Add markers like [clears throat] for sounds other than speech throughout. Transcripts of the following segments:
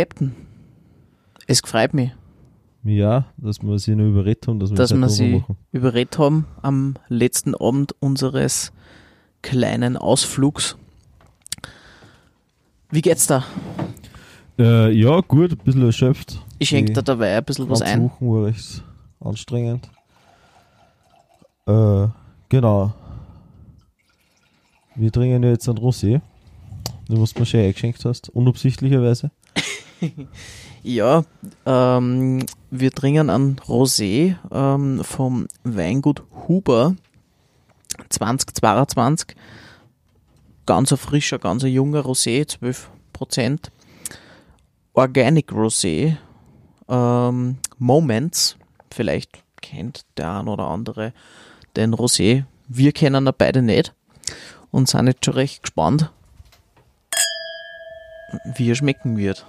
Captain. Es freut mich, Ja, dass wir sie noch überredet haben, dass wir dass das wir sie machen. überredet haben am letzten Abend unseres kleinen Ausflugs. Wie geht's da? Äh, ja, gut, ein bisschen erschöpft. Ich schenke da dabei ein bisschen was ein. Wochen war recht anstrengend. Äh, genau. Wir trinken ja jetzt ein Rosé. Du was du mir schön eingeschenkt hast, unabsichtlicherweise. [laughs] [laughs] Ja, ähm, wir trinken ein Rosé ähm, vom Weingut Huber 2022. Ganz ein frischer, ganz ein junger Rosé, 12%. Organic Rosé. Ähm, Moments, vielleicht kennt der ein oder andere den Rosé. Wir kennen ihn beide nicht und sind jetzt schon recht gespannt, wie er schmecken wird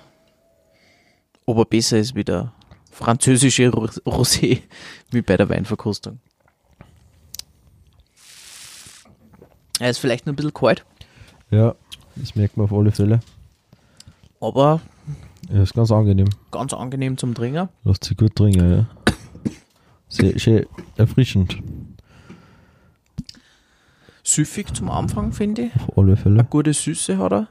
ob er besser ist wie der französische Ro- Rosé, [laughs] wie bei der Weinverkostung. Er ist vielleicht noch ein bisschen kalt, Ja, das merkt man auf alle Fälle. aber Ja, ist ganz angenehm. ganz angenehm zum Trinken. Lässt sich gut trinken, ja. Sehr, sehr erfrischend, Süffig zum Anfang, finde ich. auf alle Fälle. Gute Süße hat er.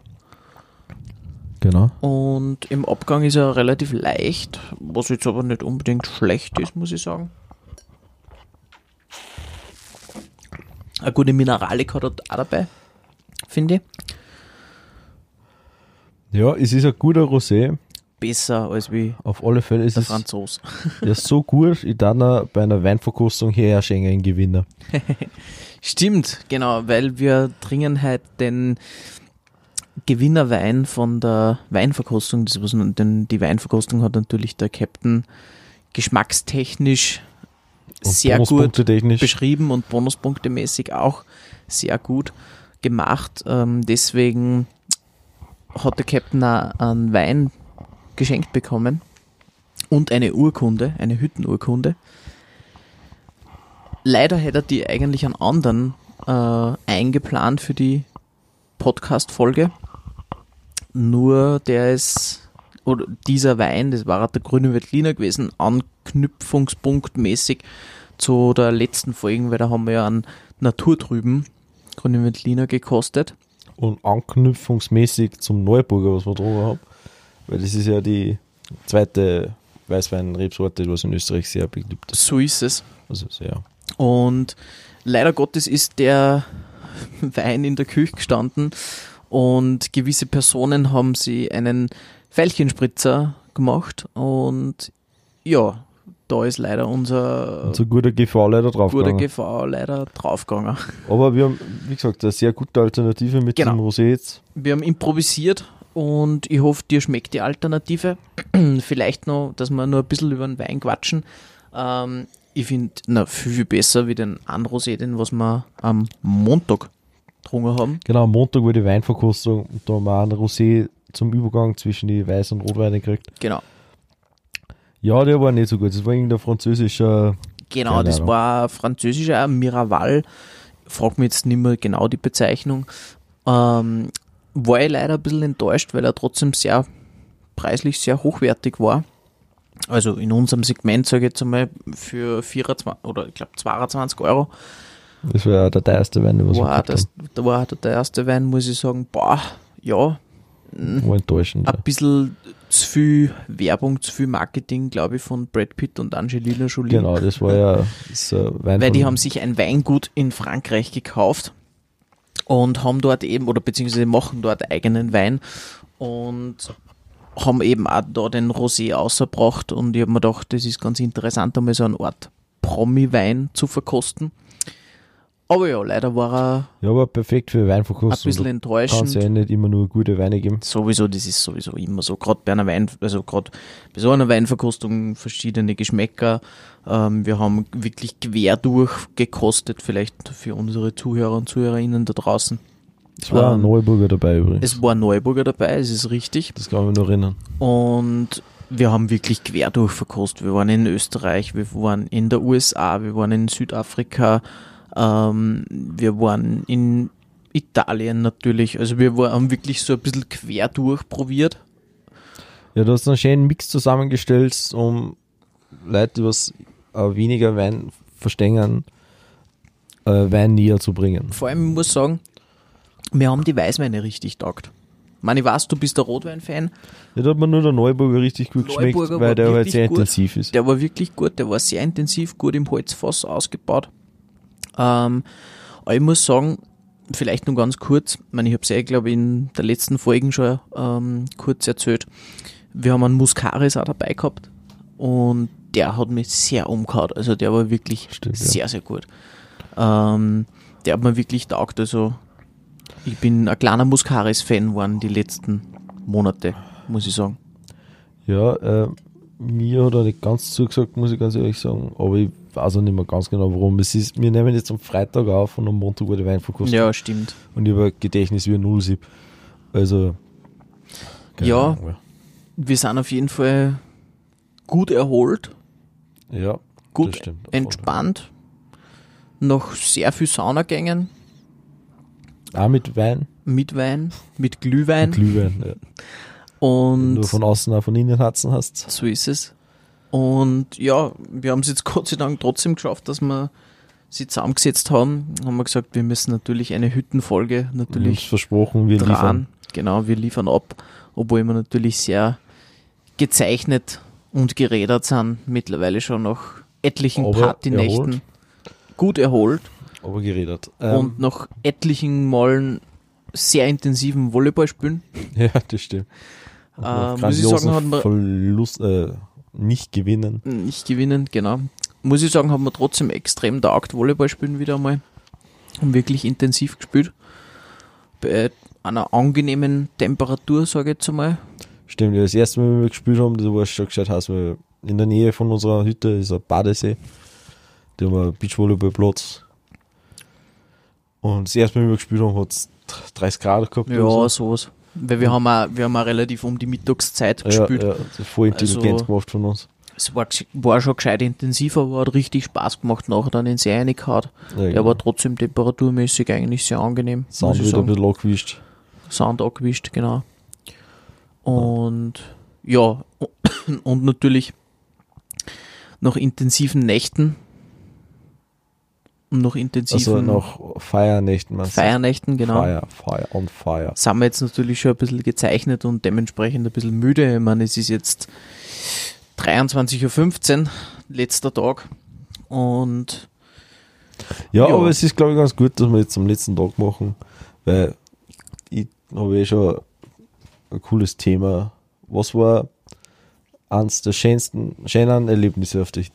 Genau. Und im Abgang ist er relativ leicht, was jetzt aber nicht unbedingt schlecht ist, muss ich sagen. Eine gute Mineralik hat er auch dabei, finde ich. Ja, es ist ein guter Rosé. Besser als wie Auf alle Fälle ist der es Franzos. [laughs] ja so gut, ich dann bei einer Weinverkostung her schenken Gewinner. [laughs] Stimmt, genau, weil wir trinken halt den Gewinnerwein von der Weinverkostung. Das was, denn die Weinverkostung hat natürlich der Captain geschmackstechnisch Und sehr gut technisch. beschrieben und bonuspunktemäßig auch sehr gut gemacht. Ähm, deswegen hat der Captain einen Wein geschenkt bekommen und eine Urkunde, eine Hüttenurkunde. Leider hätte er die eigentlich an anderen äh, eingeplant für die Podcast-Folge. Nur der ist, oder dieser Wein, das war der grüne Veltliner gewesen, anknüpfungspunktmäßig zu der letzten Folge, weil da haben wir ja einen Naturtrüben grüne Veltliner gekostet. Und anknüpfungsmäßig zum Neuburger, was wir drüber haben. Weil das ist ja die zweite Weißwein-Rebsorte, was in Österreich sehr beliebt ist. So ist es. Also sehr. Und leider Gottes ist der [laughs] Wein in der Küche gestanden und gewisse Personen haben sie einen Veilchenspritzer gemacht und ja, da ist leider unser so guter GV leider drauf. guter. GV leider draufgegangen. Aber wir haben, wie gesagt, eine sehr gute Alternative mit Genau. dem Rosé jetzt. Wir haben improvisiert und ich hoffe, dir schmeckt die Alternative. [clears throat] Vielleicht noch, dass wir nur ein bisschen über den Wein quatschen. Ähm, ich finde, na, viel, viel besser wie den anderen Rosé, den was wir am Montag getrunken haben. Genau, am Montag war die Weinverkostung und da haben wir auch einen Rosé zum Übergang zwischen die Weiß- und Rotweine gekriegt. Genau. Ja, der war nicht so gut. Das war irgendein französischer. Genau, das war ein französischer Miraval. Frag mich jetzt nicht mehr genau die Bezeichnung. Ähm, war ich leider ein bisschen enttäuscht, weil er trotzdem sehr preislich sehr hochwertig war. Also in unserem Segment, sage ich jetzt einmal, für 24 oder ich glaube 22 Euro Das war ja der teuerste Wein, was wir war gehabt das, da war der erste Wein, muss ich sagen, boah, ja, haben. War enttäuschend. ein bisschen zu viel Werbung, zu viel Marketing, glaube ich, von Brad Pitt und Angelina Jolie. Genau, das war ja [laughs] das Wein Weil die haben sich ein Weingut in Frankreich gekauft und haben dort eben, oder beziehungsweise machen dort eigenen Wein und haben eben auch da den Rosé ausgebracht und ich habe mir gedacht, das ist ganz interessant, einmal so eine Art Promi-Wein zu verkosten. Aber ja, leider war er Ja, aber perfekt für ein Weinverkostung. bisschen Kann enttäuschend. es ja nicht immer nur gute Weine geben. Sowieso, das ist sowieso immer so. Gerade bei einer Wein, also gerade bei so einer Weinverkostung verschiedene Geschmäcker. Ähm, wir haben wirklich quer durch gekostet, vielleicht für unsere Zuhörer und Zuhörerinnen da draußen. Es war ein Ähm, Neuburger dabei übrigens. Es war Neuburger dabei, es ist richtig. das kann ich mich noch erinnern. Und wir haben wirklich quer durch verkostet. Wir waren in Österreich, wir waren in der USA, wir waren in Südafrika, ähm, wir waren in Italien natürlich. Also wir war, haben wirklich so ein bisschen quer durch probiert. Ja, du hast einen schönen Mix zusammengestellt, um Leute, die was äh, weniger Wein verstehen, äh, Wein näher zu bringen. Vor allem, ich muss sagen, wir haben die Weißweine richtig taugt. Ich meine, ich weiß, du bist der Rotwein-Fan. Ja, da hat man nur der Neuburger richtig gut geschmeckt, Neuburger war weil der halt sehr gut. intensiv ist. Der war wirklich gut, der war sehr intensiv, gut im Holzfass ausgebaut. Ähm, aber ich muss sagen, vielleicht nur ganz kurz, ich, meine, ich habe es ja, glaube ich, in der letzten Folgen schon ähm, kurz erzählt. Wir haben einen Muscaris auch dabei gehabt und der hat mich sehr umgehauen. Also der war wirklich Stimmt, ja. sehr, sehr gut. Ähm, der hat mir wirklich taugt. Also ich bin ein kleiner Muscaris-Fan geworden die letzten Monate, muss ich sagen. Ja, äh, mir hat er nicht ganz zugesagt, muss ich ganz ehrlich sagen, aber ich weiß auch nicht mehr ganz genau warum. Es ist, wir nehmen jetzt am Freitag auf und am Montag wurde Wein verkostet. Ja, stimmt. Und ich habe Gedächtnis wie ein Nullsieb. Also. Ja. Ahnung. Wir sind auf jeden Fall gut erholt, Ja, gut stimmt. entspannt, noch sehr viel Saunagängen, Auch mit Wein, mit Wein, mit Glühwein Glühwein. Ja. [laughs] Wenn du und von außen auch von innen Herzen hast. so ist es. Und ja, wir haben es jetzt [laughs] Gott sei Dank trotzdem geschafft, dass wir sie zusammengesetzt haben. Haben wir gesagt, wir müssen natürlich eine Hüttenfolge Uns natürlich versprochen, wir dran. liefern. Genau, wir liefern ab, obwohl wir natürlich sehr gezeichnet und gerädert sind, mittlerweile schon nach etlichen Aber Partynächten erholt. gut erholt Aber geredet. Ähm, und nach etlichen Malen sehr intensiven Volleyball spielen. [laughs] ja, das stimmt. Äh, nach muss ich sagen, hat man- Verlust, äh, nicht gewinnen. Nicht gewinnen, genau. Muss ich sagen, haben wir trotzdem extrem taugt Volleyball spielen wieder einmal. Haben wirklich intensiv gespielt. Bei einer angenehmen Temperatur, sage ich jetzt einmal. Stimmt, das erste Mal, wenn wir gespielt haben, das war schon gescheit heiß, weil in der Nähe von unserer Hütte ist ein Badesee. Da haben wir einen Beachvolleyballplatz. Und das erste Mal, wenn wir gespielt haben, hat es 30 Grad gehabt. Ja, sowas. Weil wir haben auch, wir haben auch relativ um die Mittagszeit ja, gespielt. ja, das ist voll intelligent Also- gemacht von uns. Es war, war schon gescheit intensiv, aber hat richtig Spaß gemacht, nachher dann in See reingehauen. Ja, Der genau. war trotzdem temperaturmäßig eigentlich sehr angenehm. Ich wird ein bisschen angewischt. Sound angewischt, genau. Und ja, [coughs] und natürlich nach intensiven Nächten und nach intensiven Also nach Feiernächten? Feiernächten, genau, Fire, Fire, on fire. sind wir jetzt natürlich schon ein bisschen gezeichnet und dementsprechend ein bisschen müde. Ich meine, es ist jetzt 23.15 Uhr, letzter Tag. Und Ja, Ja. aber es ist, glaube ich, ganz gut, dass wir jetzt am letzten Tag machen, weil ich habe eh schon ein cooles Thema. Was war eins der schönsten, schönen Erlebnisse auf dich?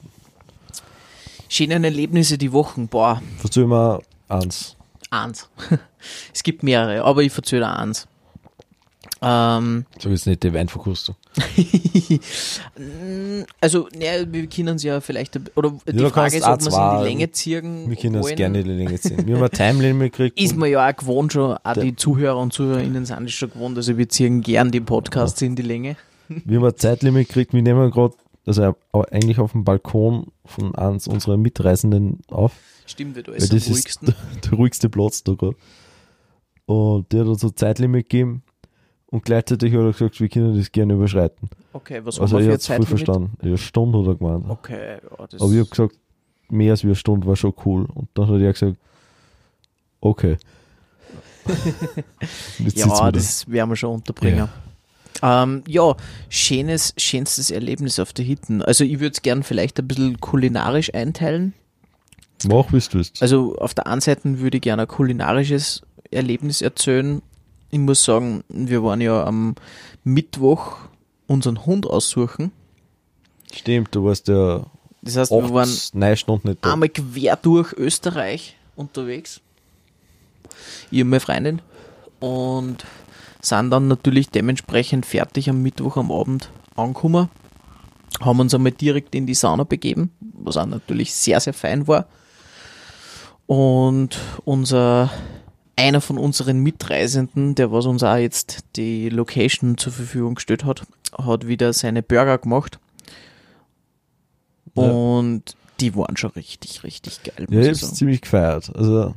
Schöne Erlebnisse die Wochen, boah, Verzähl mal eins. eins. [laughs] es gibt mehrere, aber ich verzähle eins. Ähm, Sag jetzt nicht die Weinverkostung. [laughs] also, ne, wir können es ja vielleicht, oder die du Frage ist, ob wir es in die Länge ziehen Wir können es gerne in die Länge ziehen. Wir haben [laughs] ein Timeline gekriegt. Ist man ja auch gewohnt schon, auch die Zuhörer und Zuhörerinnen sind es schon gewohnt, also wir ziehen gern die Podcasts in die Länge. Wir haben ein Zeitlimit gekriegt. Wir nehmen gerade, also aber eigentlich auf dem Balkon von eins unserer Mitreisenden auf. Stimmt, weil da Weil ist am das ist ruhigsten. der, [laughs] der ruhigste Platz da gerade. Und der hat uns ein Zeitlimit gegeben und gleichzeitig hat er gesagt, wir können das gerne überschreiten. Okay, was Also haben ich wir habe für ein voll Zeitlimit? verstanden. Ja, eine Stunde hat er gemeint. Okay, ja, das Aber ich habe gesagt, mehr als eine Stunde war schon cool. Und dann hat er gesagt, okay. [laughs] Ja, da. das werden wir schon unterbringen. Ja, ähm, ja schönes, schönstes Erlebnis auf der Hitten. Also ich würde es gern vielleicht ein bisschen kulinarisch einteilen. Mach, wie du willst. Also auf der einen Seite würde ich gerne ein kulinarisches Erlebnis erzählen. Ich muss sagen, wir waren ja am Mittwoch unseren Hund aussuchen. Stimmt, du warst ja Das heißt, wir waren neun Stunden nicht da. einmal quer durch Österreich unterwegs. Ich und meine Freundin. Und sind dann natürlich dementsprechend fertig am Mittwoch am Abend angekommen. Haben uns einmal direkt in die Sauna begeben, was auch natürlich sehr, sehr fein war. Und unser einer von unseren Mitreisenden, der was uns auch jetzt die Location zur Verfügung gestellt hat, hat wieder seine Burger gemacht. Ja. Und die waren schon richtig, richtig geil, Ja, ich hab's ziemlich gefeiert. Also,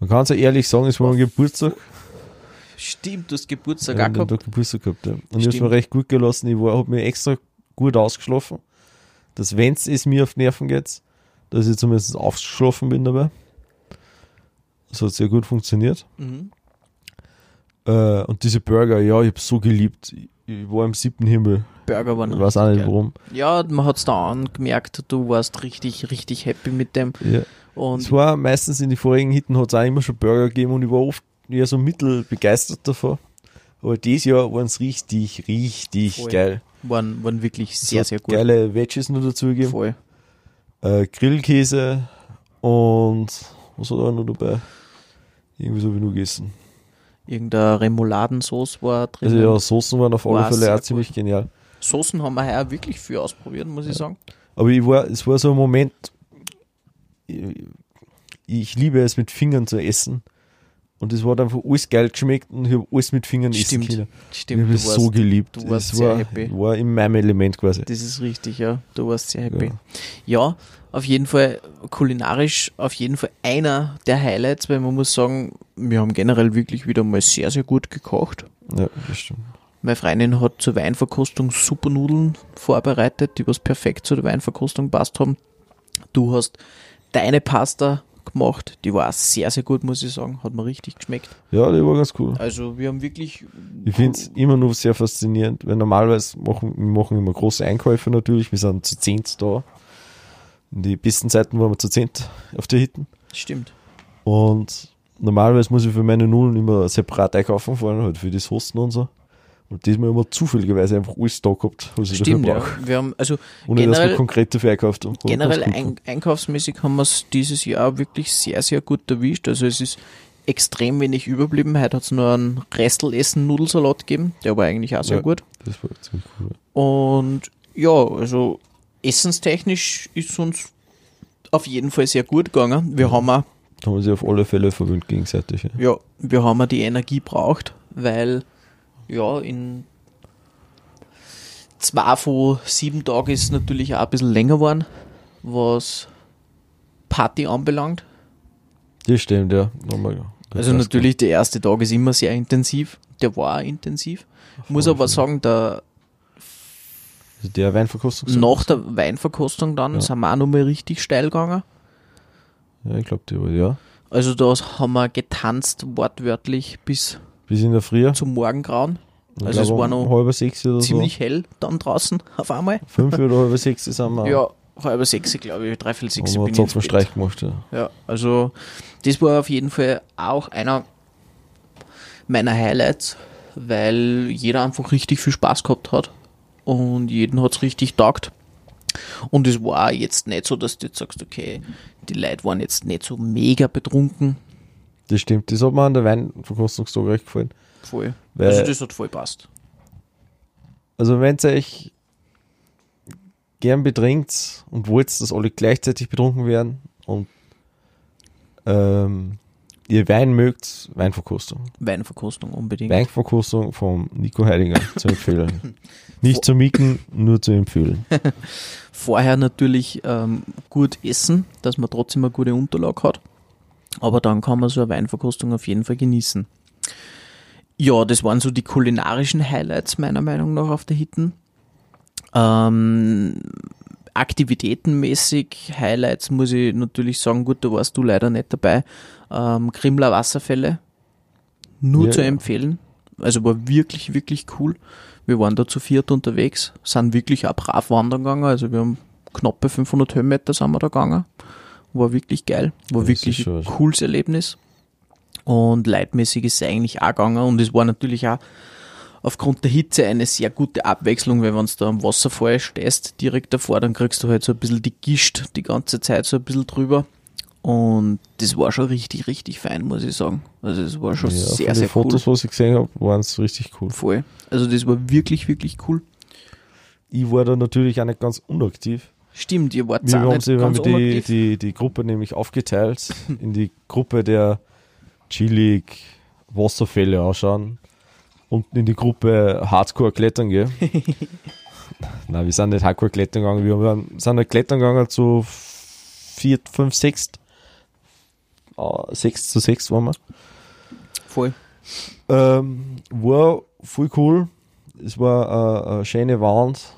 man kann es ja ehrlich sagen, es war mein Geburtstag. Stimmt, du hast Geburtstag Ja, auch gehabt. Tag Geburtstag gehabt, ja. Und ich hab's Stimmt. mir recht gut gelassen. Ich war, hab mir extra gut ausgeschlafen. Dass wenn's es mir auf Nerven geht, dass ich zumindest aufgeschlafen bin dabei. Das hat sehr gut funktioniert. Mhm. Äh, und diese Burger, ja, ich hab's so geliebt. Ich- Ich war im siebten Himmel. Burger waren Ich weiß auch nicht geil. warum. Ja, man hat's da angemerkt, du warst richtig, richtig happy mit dem. Ja. Und Es war meistens in den vorigen Hitten hat es auch immer schon Burger gegeben und ich war oft eher so mittel begeistert davon. Aber dieses Jahr waren es richtig, richtig Voll. geil. waren, waren wirklich sehr, sehr gut. Geile Veggies noch dazu gegeben. Voll. Äh, Grillkäse und was hat er noch dabei? Irgendwie so wie nur gegessen. Irgendeine Remouladensauce war drin. Also ja, Soßen waren auf alle War Fälle auch ziemlich genial. Soßen haben wir heuer wirklich viel ausprobiert, muss ich sagen. Aber ich war, es war so ein Moment, ich, ich liebe es mit Fingern zu essen. Und es hat einfach alles geil geschmeckt und ich habe alles mit Fingern essen Stimmt. können. Stimmt, ich habe du es warst, so geliebt. du warst es sehr war, happy. War in meinem Element quasi. das ist richtig, ja. Du warst sehr happy. Ja. Ja. auf jeden Fall kulinarisch auf jeden Fall einer der Highlights, weil man muss sagen, wir haben generell wirklich wieder mal sehr, sehr gut gekocht. Ja, das stimmt. Meine Freundin hat zur Weinverkostung super Nudeln vorbereitet, die was perfekt zu der Weinverkostung passt haben. Du hast deine Pasta gemacht, die war sehr, sehr gut, muss ich sagen. Hat mir richtig geschmeckt. Ja, die war ganz cool. Also wir haben wirklich. Ich finde es immer noch sehr faszinierend, weil normalerweise machen wir machen immer große Einkäufe natürlich. Wir sind zu zehnt da. In die besten Zeiten waren wir zu zehnt auf der Hitten. Stimmt. Und normalerweise muss ich für meine Nullen immer separat einkaufen, vor allem halt für das Hosten und so. Und diesmal haben wir zufälligerweise einfach alles da gehabt, was ich Stimmt, dafür ja. brauche. Wir haben, also Ohne dass wir generell- konkret dafür einkauft haben. Generell ein, einkaufsmäßig haben wir es dieses Jahr wirklich sehr, sehr gut erwischt. Also es ist extrem wenig überblieben. Heute hat es nur einen Restelessen-Nudelsalat gegeben. Der war eigentlich auch sehr Ja. gut. Das war ziemlich cool. Und ja, also essenstechnisch ist uns auf jeden Fall sehr gut gegangen. Wir haben auch, Da haben wir sich auf alle Fälle verwöhnt gegenseitig. Ja. ja, wir haben auch die Energie braucht, weil ja, in zwei von sieben Tagen ist es natürlich auch ein bisschen länger geworden, was Party anbelangt. Das stimmt, ja. Nochmal, Also natürlich, der erste Tag ist immer sehr intensiv. Der war auch intensiv. Muss alle aber sagen, der, Also der Weinverkostung. nach der Weinverkostung dann Ja. sind wir auch nochmal richtig steil gegangen. Ja, ich glaube, die ja. Also da haben wir getanzt, wortwörtlich, bis Bis in der Früh. zum Morgengrauen. Ich Also es war noch halb sechs oder Ziemlich hell dann draußen auf einmal. so. Fünf oder halb sechs sind wir. Ja, halb sechs, glaube ich, dreiviertel sechs bin ich einen. Streich gemacht. Ja. Ja, also das war auf jeden Fall auch einer meiner Highlights, weil jeder einfach richtig viel Spaß gehabt hat und jeden hat es richtig taugt. Und es war jetzt nicht so, dass du jetzt sagst, okay, die Leute waren jetzt nicht so mega betrunken. Das stimmt. Das hat mir an der Weinverkostungstag recht gefallen. Voll. Weil- also das hat voll passt. Also wenn ihr euch gern betrinkt und wollt, dass alle gleichzeitig betrunken werden und ähm, ihr Wein mögt, Weinverkostung. Weinverkostung unbedingt. Weinverkostung vom Nico Heidinger [laughs] zu empfehlen. Nicht zu mieten, nur zu empfehlen. [laughs] Vorher natürlich ähm, gut essen, dass man trotzdem eine gute Unterlage hat. Aber dann kann man so eine Weinverkostung auf jeden Fall genießen. Ja, das waren so die kulinarischen Highlights meiner Meinung nach auf der Hitten. Ähm, aktivitätenmäßig Highlights muss ich natürlich sagen, gut, da warst du leider nicht dabei. Ähm, Grimler Wasserfälle, nur Ja, zu empfehlen. Also war wirklich, wirklich cool. Wir waren da zu viert unterwegs, sind wirklich auch brav wandern gegangen. Also wir haben knappe 500 Höhenmeter sind wir da gegangen. War wirklich geil. War Das wirklich ein cooles Erlebnis. Und leitmäßig ist es eigentlich auch gegangen. Und es war natürlich auch aufgrund der Hitze eine sehr gute Abwechslung, weil wenn du da am Wasserfall stehst, direkt davor, dann kriegst du halt so ein bisschen die Gischt die ganze Zeit so ein bisschen drüber. Und das war schon richtig, richtig fein, muss ich sagen. Also es war schon Ja, sehr, von den sehr Fotos, was ich gesehen habe, waren es richtig cool. cool. Voll. Also das war wirklich, wirklich cool. Ich war da natürlich auch nicht ganz unaktiv. Stimmt, ihr wart Wir haben, wir haben die, die, die Gruppe nämlich aufgeteilt [laughs] in die Gruppe der chillig Wasserfälle anschauen. Unten in die Gruppe Hardcore klettern gehen. [laughs] Nein, wir sind nicht Hardcore klettern gegangen. Wir haben- sind nicht klettern gegangen zu vier, fünf, sechs. Uh, sechs zu sechs waren wir. Voll. Ähm, war voll cool. Es war äh, eine schöne Wand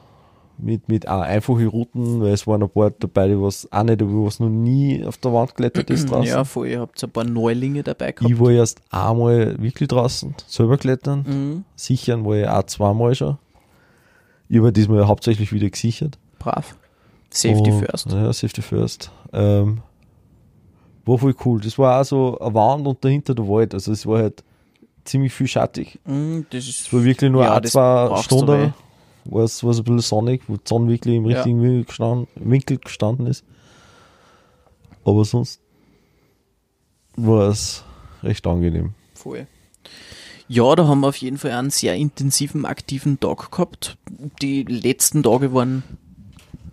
mit, mit auch einfachen Routen, weil es waren ein paar dabei, die was auch nicht, was noch nie auf der Wand geklettert ist [clears throat] draußen. Ja, voll. Ihr habt ein paar Neulinge dabei gehabt. ich war erst einmal wirklich draußen, selber klettern. Mhm. Sichern war ich auch zweimal schon. Ich habe diesmal hauptsächlich wieder gesichert. Brav. Safety Und- first. Ja, Safety First. Ähm, war voll cool. Das war auch so eine Wand und dahinter der Wald. Also es war halt ziemlich viel schattig. Mhm, das ist Es war wirklich nur Ja, ein, zwei Stunden, war es ein bisschen sonnig, wo die Sonne wirklich im Ja. richtigen Winkel, gestanden, Winkel gestanden ist. Aber sonst war es recht angenehm. Voll. Ja, da haben wir auf jeden Fall einen sehr intensiven, aktiven Tag gehabt. Die letzten Tage waren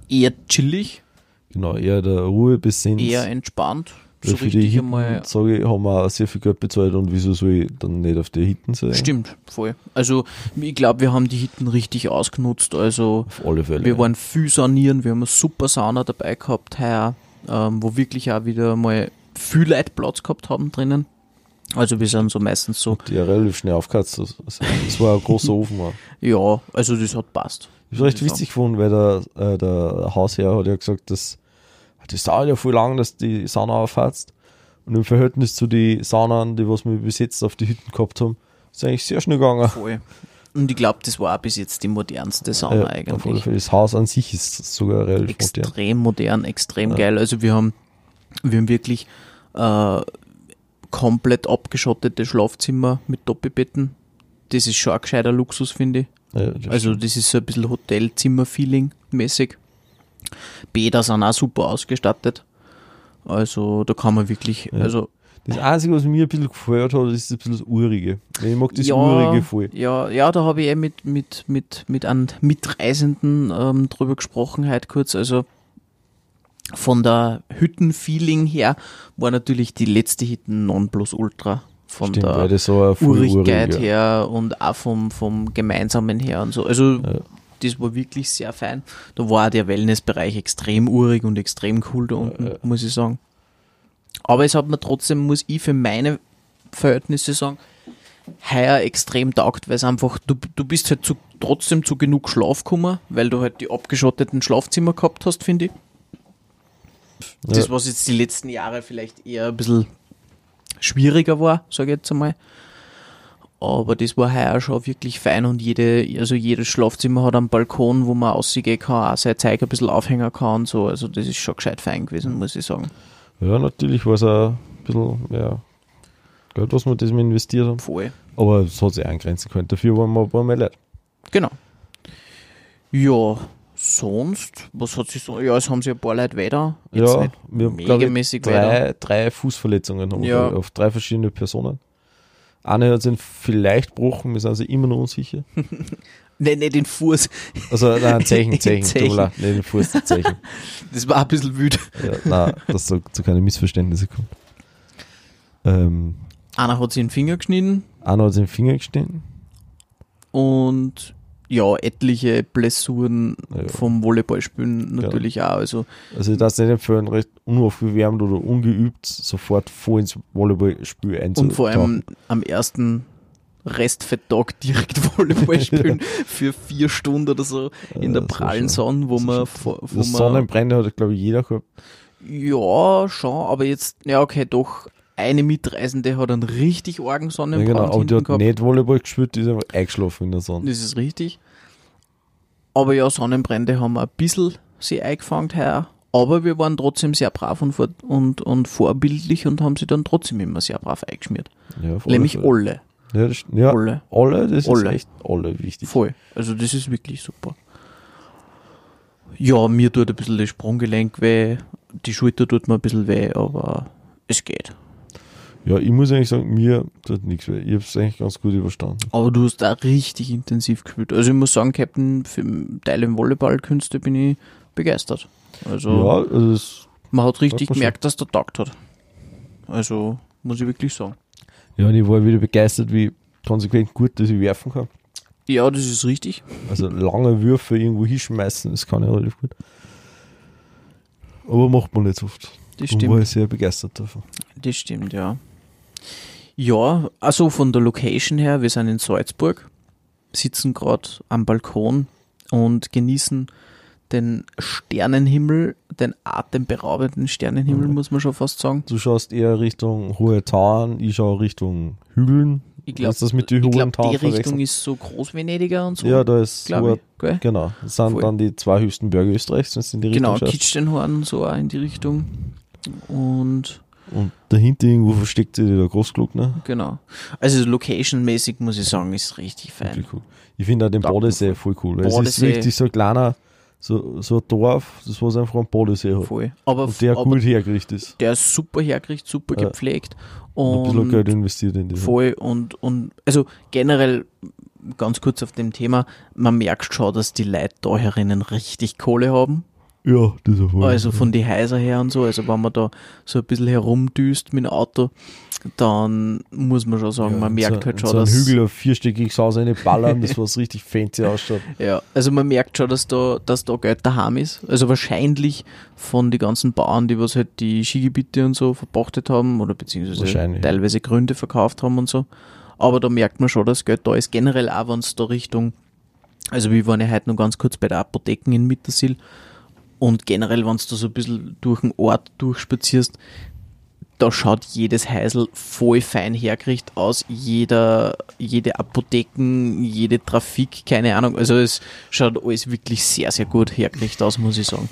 eher chillig, Genau, eher der Ruhe besinnt. eher entspannt. So für die Hitten, einmal. sage ich, haben wir auch sehr viel Geld bezahlt und wieso soll ich dann nicht auf die Hitten sein? Stimmt, voll. Also, ich glaube, wir haben die Hitten richtig ausgenutzt. Also, Auf alle Fälle. wir waren viel sanieren, wir haben eine super Sauna dabei gehabt heuer, ähm, wo wirklich auch wieder mal viel Leute Platz gehabt haben drinnen. Also, wir sind so meistens so, die relativ schnell aufgeheizt. Also, es war ein großer [laughs] Ofen. War. ja, also das hat passt. War recht witzig gefunden, weil der, äh, der Hausherr hat ja gesagt, dass das dauert ja voll lang, dass die Sauna aufheizt. Und im Verhältnis zu den Saunen, die was wir bis jetzt auf die Hütten gehabt haben, ist eigentlich sehr schnell gegangen. Voll. Und ich glaube, das war auch bis jetzt die modernste Sauna Ja, eigentlich. Das Haus an sich ist sogar relativ modern. Extrem modern, extrem Ja. geil. Also wir haben, wir haben wirklich äh, komplett abgeschottete Schlafzimmer mit Doppelbetten. Das ist schon ein gescheiter Luxus, finde ich. Ja, das Also das ist so ein bisschen Hotelzimmer-Feeling mäßig. Bäder sind auch super ausgestattet. Also da kann man wirklich, Ja. also Das Einzige, was mir ein bisschen gefällt hat, ist ein bisschen das Urige. Ich mag das ja, Urige voll. Ja, ja, da habe ich eh mit, mit, mit, mit einem Mitreisenden ähm, drüber gesprochen heute kurz. Also von der Hüttenfeeling her war natürlich die letzte Hütten Nonplusultra. Von Stimmt, der Urigkeit urig, ja. her und auch vom, vom Gemeinsamen her und so. Also Ja. Das war wirklich sehr fein. Da war auch der Wellnessbereich extrem urig und extrem cool da unten, ja. muss ich sagen. Aber es hat mir trotzdem, muss ich für meine Verhältnisse sagen, heuer extrem taugt, weil es einfach, du, du bist halt zu, trotzdem zu genug Schlaf gekommen, weil du halt die abgeschotteten Schlafzimmer gehabt hast, finde ich. Das, was jetzt die letzten Jahre vielleicht eher ein bisschen schwieriger war, sage ich jetzt einmal. Aber das war heuer schon wirklich fein und jede, also jedes Schlafzimmer hat einen Balkon, wo man rausgehen kann, auch sein Zeug ein bisschen aufhängen kann und so. Also das ist schon gescheit fein gewesen, muss ich sagen. Ja, natürlich war es auch ein bisschen mehr Geld, was wir das mal investiert haben. Voll. Aber es hat sich eingrenzen können. Dafür waren wir ein paar Mal Leute. Genau. Ja, sonst, was hat sich so, ja, es haben sich ein paar Leute weiter. Jetzt ja, wir haben, ich, weiter. drei, drei Fußverletzungen haben wir, Ja. ich, auf drei verschiedene Personen. Hat sich vielleicht gebrochen, wir sind sich immer noch unsicher. [laughs] Nein, nicht den Fuß. Also, nein, [laughs] Zeichen, Zeichen, Zeichen. nicht den Fuß, die Zeichen. [laughs] Das war ein bisschen wütend. Ja, nein, dass so zu keine Missverständnisse kommt. Ähm, Einer hat sich den Finger geschnitten einer hat sich den Finger geschnitten. und ja, etliche Blessuren Ja. vom Volleyballspielen natürlich auch. Also Also, es nicht empfehlen, recht unaufgewärmt oder ungeübt sofort vor ins Volleyballspiel einzutauchen. und vor allem am ersten Restfetttag direkt [laughs] Volleyball spielen [laughs] für vier Stunden oder so in der das prallen Sonne, wo das man, wo Das man Sonnenbrände hat, glaube ich, jeder gehabt. Ja, schon, aber jetzt, ja, okay, doch, eine Mitreisende hat einen richtig argen Ja, Sonnenbrand genau, aber die hat gehabt. nicht Volleyball gespielt, die ist einfach eingeschlafen in der Sonne. Das ist richtig. Aber ja, Sonnenbrände haben wir ein bisschen sie eingefangen heuer. Aber wir waren trotzdem sehr brav und, vor, und, und vorbildlich und haben sie dann trotzdem immer sehr brav eingeschmiert. Ja, Nämlich alle. Ja, das, ja Alle. alle, das Alle. ist echt alle wichtig. Voll. Also das ist wirklich super. Ja, mir tut ein bisschen das Sprunggelenk weh, die Schulter tut mir ein bisschen weh, aber es geht. Ja, ich muss eigentlich sagen, mir tut nichts weh. Ich habe es eigentlich ganz gut überstanden. Aber du hast da richtig intensiv gespielt. Also ich muss sagen, Captain, für Teile im Volleyballkünste bin ich begeistert. Also Ja, also man hat richtig gemerkt, dass der taugt hat. Also muss ich wirklich sagen. Ja, und ich war wieder begeistert, wie konsequent gut das ich werfen kann. Ja, das ist richtig. Also lange Würfe irgendwo hinschmeißen, das kann ich relativ gut. Aber macht man nicht so oft. Das Und war stimmt. ich sehr begeistert davon. Das stimmt, ja. Ja, also von der Location her, wir sind in Salzburg, sitzen gerade am Balkon und genießen den Sternenhimmel, den atemberaubenden Sternenhimmel, Mhm. muss man schon fast sagen. Du schaust eher Richtung hohe Tauern, ich schaue Richtung Hügeln. Ich glaube, das mit den hohen glaub, Tauern die Richtung ist so Groß-Venediger und so. Ja, da ist hoher, ich. Genau. Das sind Voll. dann die zwei höchsten Berge Österreichs, wenn du in die Richtung Genau. Kitzsteinhorn und so auch in die Richtung. Und Und dahinter irgendwo versteckt sich der Großglockner. genau. Also location-mäßig muss ich sagen, ist richtig fein. Cool. Ich finde auch den Bodensee voll cool. Weil es ist richtig so ein kleiner, so, so ein Dorf, das was einfach am Bodensee hat. Voll. Aber, Und der aber gut hergerichtet ist. der ist super hergerichtet, super Ja. gepflegt. Und ein bisschen Geld investiert in die. voll und, und also generell ganz kurz auf dem Thema, man merkt schon, dass die Leute da herinnen richtig Kohle haben. Ja, das voll. Also von die Häuser her und so. Also wenn man da so ein bisschen herumdüst mit dem Auto, dann muss man schon sagen, Ja, man merkt so, halt schon, so dass ein Hügel auf vierstöckiges Haus eine ballern, das was richtig fancy ausschaut. [laughs] Ja, also man merkt schon, dass da, dass da Geld daheim ist. Also wahrscheinlich von den ganzen Bauern, die was halt die Skigebiete und so verpachtet haben oder beziehungsweise teilweise Gründe verkauft haben und so. Aber da merkt man schon, dass Geld da ist. Generell auch, wenn es da Richtung, also wir waren ja heute noch ganz kurz bei der Apotheken in Mittersil und generell, wenn du so ein bisschen durch den Ort durchspazierst, da schaut jedes Häusl voll fein hergerichtet aus. Jeder, jede Apotheken, jede Trafik, keine Ahnung. Also es schaut alles wirklich sehr, sehr gut hergerichtet aus, muss ich sagen.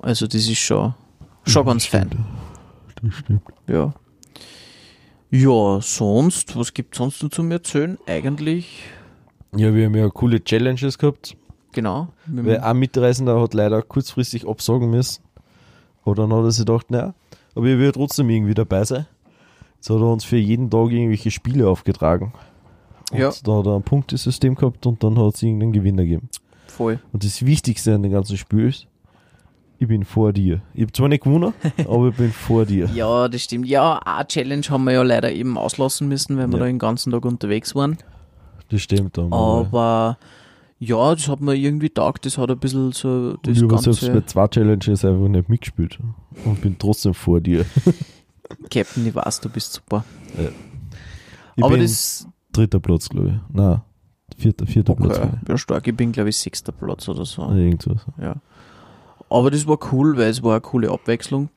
Also das ist schon, schon ganz fein. Das stimmt. Ja. Ja, sonst, was gibt sonst noch zu mir erzählen? Eigentlich, Ja, wir haben ja coole Challenges gehabt. Genau. Weil ein Mitreisender hat leider kurzfristig absagen müssen. Oder dann hat er sich gedacht, naja, aber ich will trotzdem irgendwie dabei sein. Jetzt hat er uns für jeden Tag irgendwelche Spiele aufgetragen. Und Ja. da hat er ein Punktesystem gehabt und dann hat es irgendeinen Gewinner gegeben. voll. Und das Wichtigste an dem ganzen Spiel ist, ich bin vor dir. Ich habe zwar nicht gewonnen, [laughs] aber ich bin vor dir. Ja, das stimmt. Ja, eine Challenge haben wir ja leider eben auslassen müssen, weil wir Ja. da den ganzen Tag unterwegs waren. Das stimmt. Aber, Aber ja, das hat mir irgendwie taugt. Das hat ein bisschen so das ich habe selbst bei ganze zwei Challenges einfach nicht mitgespielt. Und bin trotzdem vor dir. [laughs] Captain, ich weiß, du bist super. Ich Aber das dritter Platz, glaube ich. Nein, vierter, vierter Platz. okay, glaub ja stark. Ich bin glaube ich sechster Platz oder so. ich. Irgendwas. Ja. Aber das war cool, weil es war eine coole Abwechslung.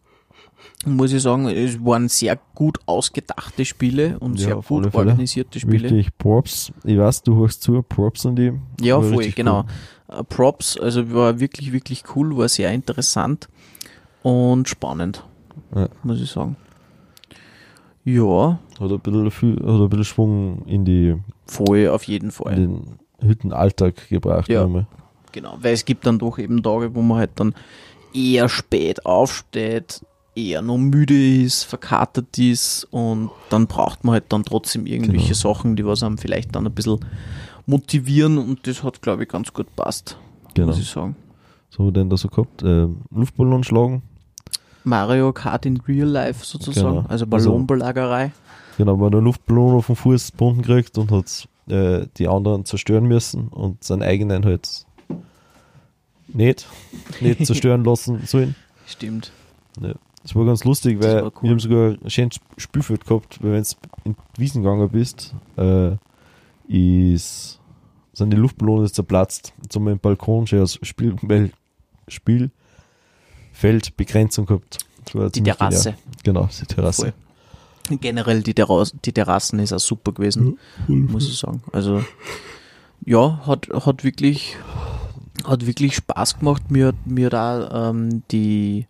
Muss ich sagen, es waren sehr gut ausgedachte Spiele und Ja, sehr gut Fälle. organisierte Spiele. Wirklich Props. Ich weiß, du hörst zu, Props an die. Ja, War voll, richtig genau. cool. Äh, Props, also war wirklich, wirklich cool, war sehr interessant und spannend, Ja. muss ich sagen. Ja, Hat ein bisschen, viel, hat ein bisschen Schwung in, die, voll, auf jeden in Fall. den Hüttenalltag gebracht. Ja. nochmal. Genau, weil es gibt dann doch eben Tage, wo man halt dann eher spät aufsteht, eher noch müde ist, verkatert ist und dann braucht man halt dann trotzdem irgendwelche Genau. Sachen, die was einem vielleicht dann ein bisschen motivieren und das hat, glaube ich, ganz gut passt, Genau. muss ich sagen. Was haben wir denn da so gehabt? Ähm, Luftballon schlagen. Mario Kart in Real Life sozusagen, Genau. also Ballonbelagerei. Genau, weil der Luftballon auf den Fuß gebunden kriegt und hat äh, die anderen zerstören müssen und seinen eigenen halt nicht, nicht [laughs] zerstören lassen sollen. Stimmt. Das war ganz lustig, weil cool. wir haben sogar ein schönes Spielfeld gehabt, weil wenn du in die Wiesen gegangen bist, äh, ist, sind die Luftballone zerplatzt. Jetzt haben wir im Balkon schon als Spiel, [laughs] weil Spielfeldbegrenzung gehabt. Die Terrasse. genial. Genau, die Terrasse. Voll. Generell die, Terras die Terrassen ist auch super gewesen, muss ich sagen. Also ja, hat, hat wirklich hat wirklich Spaß gemacht. Mir mir da ähm, die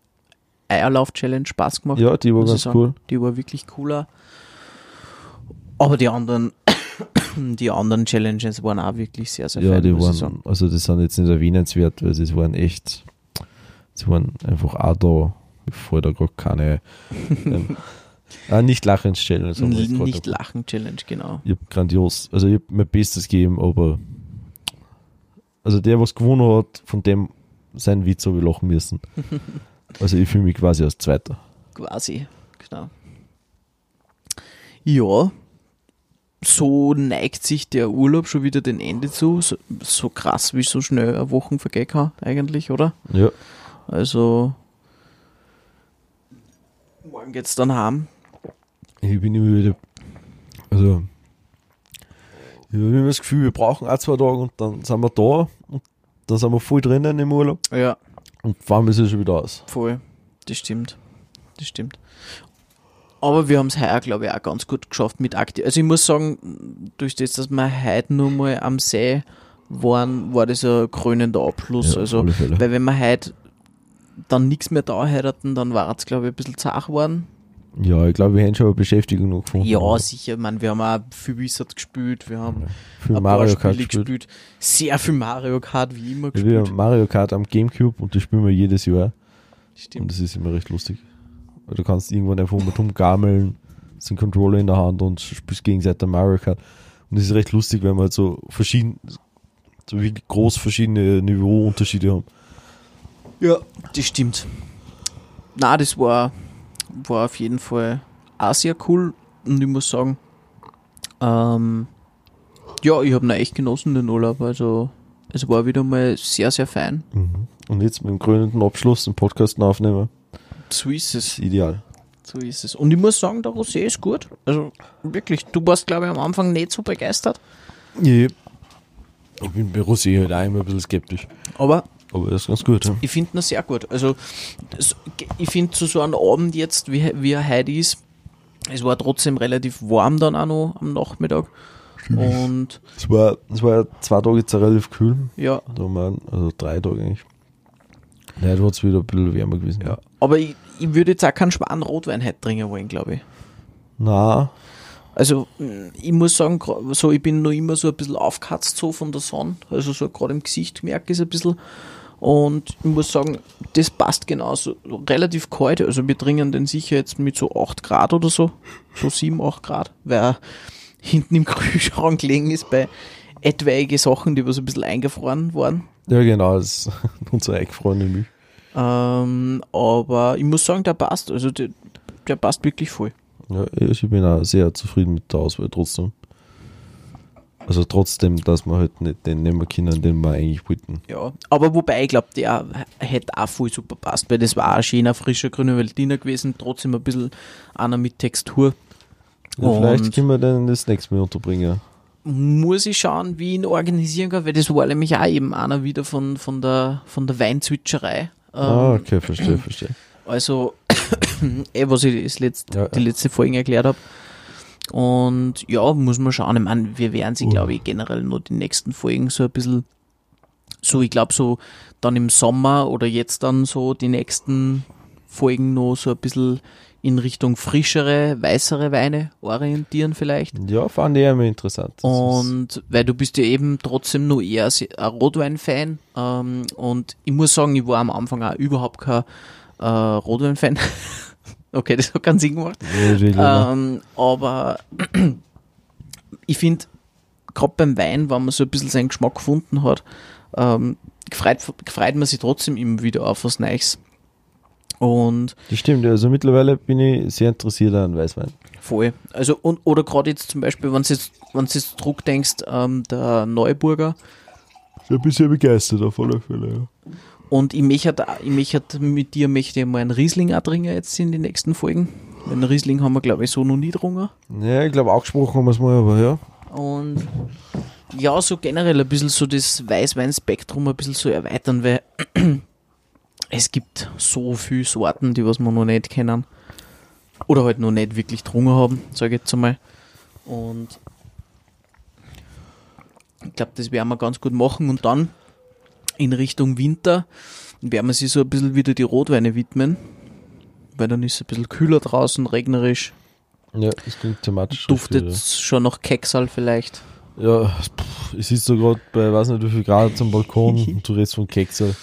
Eierlauf-Challenge Spaß gemacht. Ja, die war ganz sagen. cool. Die war wirklich cooler. Aber die anderen, [coughs] die anderen Challenges waren auch wirklich sehr, sehr Ja, fein, die waren, also die sind jetzt nicht erwähnenswert, weil sie waren echt, sie waren einfach auch da, bevor da gerade keine, [laughs] ähm, ah, nicht das jetzt grad Nicht noch. lachen Challenge, genau. Ich hab grandios, also ich hab mein Bestes gegeben, aber also der, was gewonnen hat, von dem sein Witz habe ich lachen müssen. [laughs] Also ich fühle mich quasi als Zweiter. Quasi, genau. Ja, so neigt sich der Urlaub schon wieder dem Ende zu. So, so krass, wie so schnell eine Woche vergehen kann, eigentlich, oder? Ja. Also, morgen geht's dann heim. Ich bin immer wieder. Also. Ich habe immer das Gefühl, wir brauchen ein, zwei Tage und dann sind wir da und dann sind wir voll drinnen im Urlaub Ja, und fahren wir es schon wieder aus. voll. Das stimmt. Das stimmt. Aber wir haben es heuer, glaube ich, auch ganz gut geschafft mit aktiv. Also ich muss sagen, durch das, dass wir heute nur mal am See waren, war das ein krönender Abschluss. Ja, also, weil wenn wir heute dann nichts mehr da hätten, dann war es, glaube ich, ein bisschen zart geworden. Ja, ich glaube, wir haben schon eine Beschäftigung noch gefunden. Ja, sicher. Ich meine, wir haben auch viel Wizard gespielt, wir haben Für ein Mario Kart gespielt. gespielt. Sehr viel Mario Kart, wie immer gespielt. wir haben Mario Kart am Gamecube und das spielen wir jedes Jahr. Und Stimmt. das ist immer recht lustig. Weil du kannst irgendwann einfach mit rumgammeln, hast den Controller in der Hand und spielst gegenseitig Mario Kart. Und das ist recht lustig, weil wir halt so verschieden, so wirklich groß verschiedene Niveauunterschiede haben. Ja, das stimmt. Na, das war, war auf jeden Fall auch sehr cool und ich muss sagen, ähm, ja, ich habe ihn echt genossen, den Urlaub. Also, es war wieder mal sehr, sehr fein. Und jetzt mit dem krönenden Abschluss den Podcast aufnehmen, So ist es. ist ideal. So ist es. Und ich muss sagen, der Rosé ist gut. Also, wirklich, du warst, glaube ich, am Anfang nicht so begeistert. Ja. Ich bin bei Rosé halt auch immer ein bisschen skeptisch. Aber Aber er ist ganz gut. Ja. Ich finde ihn sehr gut. Also, das, ich finde, zu so einem Abend jetzt, wie, wie er heute ist, es war trotzdem relativ warm dann auch noch am Nachmittag. Und Es war, es war zwei Tage jetzt relativ kühl. ja, also drei Tage eigentlich. Nein, da hat es wieder ein bisschen wärmer gewesen. ja. Aber ich, ich würde jetzt auch keinen schweren Rotwein heute trinken wollen, glaube ich. Na, Also, ich muss sagen, so, ich bin noch immer so ein bisschen aufgekatzt so von der Sonne. Also, so gerade im Gesicht merke ich es ein bisschen. Und ich muss sagen, das passt genauso. Relativ kalt. Also, wir trinken den sicher jetzt mit so 8 Grad oder so. So 7, 8 Grad. Weil er hinten im [laughs] Kühlschrank gelegen ist bei etwaige Sachen, die was ein bisschen eingefroren waren. ja genau, das ist [laughs] unsere eingefrorene Milch. Ähm, aber ich muss sagen, der passt. Also, der, der passt wirklich voll. Ja, ich bin auch sehr zufrieden mit der Auswahl trotzdem. Also trotzdem, dass wir halt nicht den nehmen können, den wir eigentlich wollten. Ja, aber wobei ich glaube, der hätte auch voll super passt, weil das war ein schöner, frischer grüner Veltliner gewesen, trotzdem ein bisschen einer mit Textur. Ja, vielleicht können wir den das nächste Mal unterbringen. Muss ich schauen, wie ich ihn organisieren kann, weil das war nämlich auch eben einer wieder von, von der, von der Weinzwitscherei. Ähm, ah, okay, verstehe, verstehe. Also, [coughs] eh, was ich das letzt, Ja, die ja. letzte Folge erklärt habe. Und ja, muss man schauen. Ich meine, wir werden sie, glaube ich, generell nur die nächsten Folgen so ein bisschen, so ich glaube, so dann im Sommer oder jetzt dann so die nächsten Folgen noch so ein bisschen in Richtung frischere, weißere Weine orientieren vielleicht. Ja, fand ich immer interessant. Das Und weil du bist ja eben trotzdem nur eher ein Rotwein-Fan. Ähm, und ich muss sagen, ich war am Anfang auch überhaupt kein äh, Rotwein-Fan. [laughs] okay, das hat keinen Sinn gemacht. Ja. Ähm, aber ich finde, gerade beim Wein, wenn man so ein bisschen seinen Geschmack gefunden hat, ähm, gefreut, gefreut man sich trotzdem immer wieder auf was Neues. Und Das stimmt, also mittlerweile bin ich sehr interessiert an Weißwein. Voll. Also, und, oder gerade jetzt zum Beispiel, wenn du jetzt, wenn du jetzt Druck denkst, ähm, der Neuburger, Ich bin sehr begeistert auf alle Fälle, ja. Und ich möchte, ich möchte mit dir möchte ich mal einen Riesling auch trinken jetzt in den nächsten Folgen. Einen Riesling haben wir, glaube ich, so noch nie getrunken. Ja, ich glaube, angesprochen haben wir es mal, aber ja. Und ja, so generell ein bisschen so das Weißwein-Spektrum ein bisschen so erweitern, weil [clears throat] es gibt so viele Sorten, die was wir noch nicht kennen. Oder halt noch nicht wirklich getrunken haben, sage ich jetzt einmal. Und ich glaube, das werden wir ganz gut machen. Und dann in Richtung Winter werden wir sich so ein bisschen wieder die Rotweine widmen. Weil dann ist es ein bisschen kühler draußen, regnerisch. Ja, das klingt thematisch. Duftet schon nach Keksal vielleicht. Ja, pff, ich sitze da gerade bei, weiß nicht wie viel Grad am Balkon [laughs] und du redest von Kekse.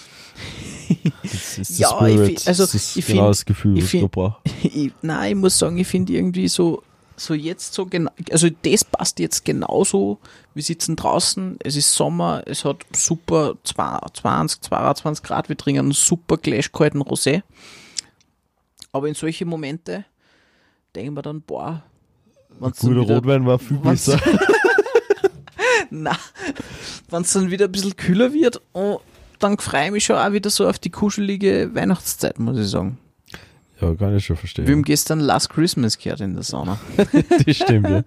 Das ist Ja, Spirit. ich fi- also, das ist ich genau find- das Gefühl, ich was ich da find- brauche. [laughs] ich, nein, ich muss sagen, ich finde irgendwie so, so jetzt so genau, also das passt jetzt genauso. Wir sitzen draußen, es ist Sommer, es hat super 20, 22 Grad, wir trinken einen super gleichkalten Rosé. Aber in solche Momente denken wir dann, boah, Wenn's Guter wieder- Rotwein war viel besser. [laughs] Na, wenn es dann wieder ein bisschen kühler wird, oh, dann freue ich mich schon auch wieder so auf die kuschelige Weihnachtszeit, muss ich sagen. Ja, kann ich schon verstehen. Wir haben gestern Last Christmas gehört in der Sauna. [laughs] das stimmt, ja.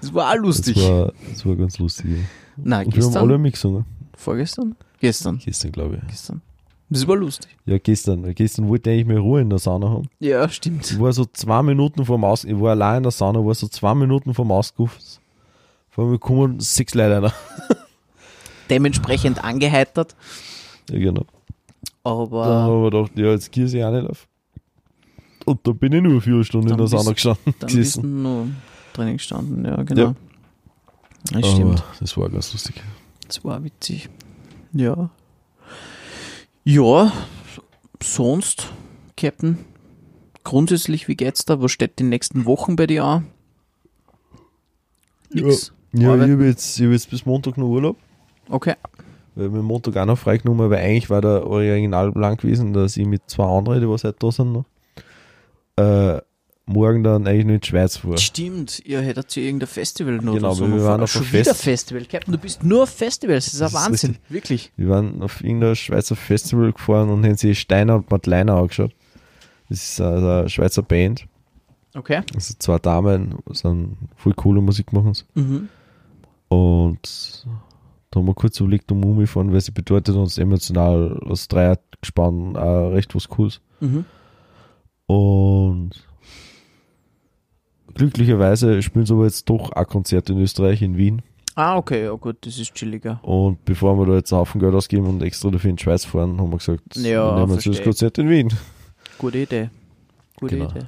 Das war auch Das lustig. war, das war ganz lustig. Ja. Nein, Und wir haben alle gestern. mitgesungen. Vorgestern? Gestern. Gestern, glaube ich. Gestern. Das war lustig. Ja, gestern. Gestern wollte ich eigentlich mehr Ruhe in der Sauna haben. Ja, stimmt. Ich war so zwei Minuten vorm Aus, ich war allein in der Sauna, war so zwei Minuten vorm Ausguff. Vor mir kommen sechs Leute rein. [laughs] Dementsprechend angeheitert, Ja, genau. Dann aber haben wir gedacht, ja, jetzt gehe ich auch nicht auf. Und da bin ich nur vier Stunden in Dann der Sauna gestanden. dann bist du nur Training gestanden. Ja, genau. Ja. Das stimmt. Aber das war ganz lustig. Das war witzig. Ja. Ja, sonst, Captain, grundsätzlich, wie geht's da? Was steht die nächsten Wochen bei dir an? Nix. Ja, ich Arbeit? habe jetzt, ich hab jetzt bis Montag noch Urlaub. Okay. Weil mir Montag auch noch freigenommen, weil eigentlich war der Originalplan gewesen, dass ich mit zwei anderen, die was heute da sind, noch, äh, morgen dann eigentlich nur in die Schweiz fuhr. Stimmt, ihr hättet ja irgendein Festival noch Genau, so wir waren vor- auf Schon einem wieder Fest. Festival, Captain, du bist nur auf Festivals, das ist ein Das ist Wahnsinn, wirklich. Wir waren auf irgendein Schweizer Festival gefahren und haben sich Steiner und Madeleine angeschaut. Das ist also eine Schweizer Band. Okay. Also zwei Damen, sind voll coole Musik machen. Mhm. Und da haben wir kurz überlegt, um umgefahren, weil sie bedeutet uns emotional aus Dreier gespannt auch recht was Cooles. Mhm. Und glücklicherweise spielen sie aber jetzt doch ein Konzert in Österreich, in Wien. Ah, okay, ja gut, das ist chilliger. Und bevor wir da jetzt einen Haufen Geld ausgeben und extra dafür in die Schweiz fahren, haben wir gesagt, Ja, wir nehmen uns das. Konzert in Wien. Gute Idee. Gute Genau. Idee.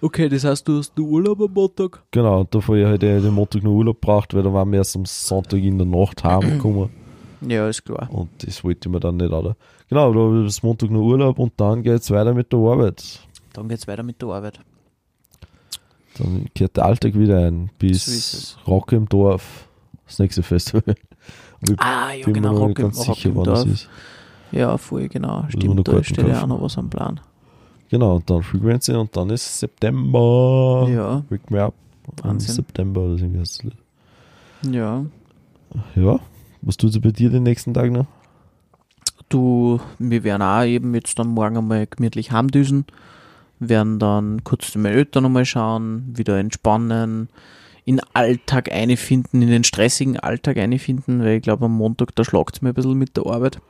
Okay, das heißt, du hast du Urlaub am Montag? Genau, und davor ich halt den Montag noch Urlaub braucht, weil da waren wir erst am Sonntag in der Nacht heimgekommen. Ja, ist klar. und das wollte ich mir dann nicht, oder? Genau, da habe ich bis Montag noch Urlaub und dann geht's weiter mit der Arbeit. Dann geht's weiter mit der Arbeit. Dann kehrt der Alltag wieder ein, So bis es. Rock im Dorf, das nächste Festival. [laughs] Ah, ja, genau, Rock im, ganz Rock sicher, im Dorf. ist. Ja, voll, genau. Stimmt, da steht ja auch noch was am Plan. Genau, und dann Frequency und dann ist September. Ja, Wake me up. Wahnsinn. September oder so. ja. Ja, was tut sie bei dir den nächsten Tag noch? Du, wir werden auch eben jetzt dann morgen einmal gemütlich heimdüsen, werden dann kurz zu meinen Eltern nochmal schauen, wieder entspannen, in den Alltag einfinden, in den stressigen Alltag einfinden, weil ich glaube am Montag, da schlagt es mir ein bisschen mit der Arbeit.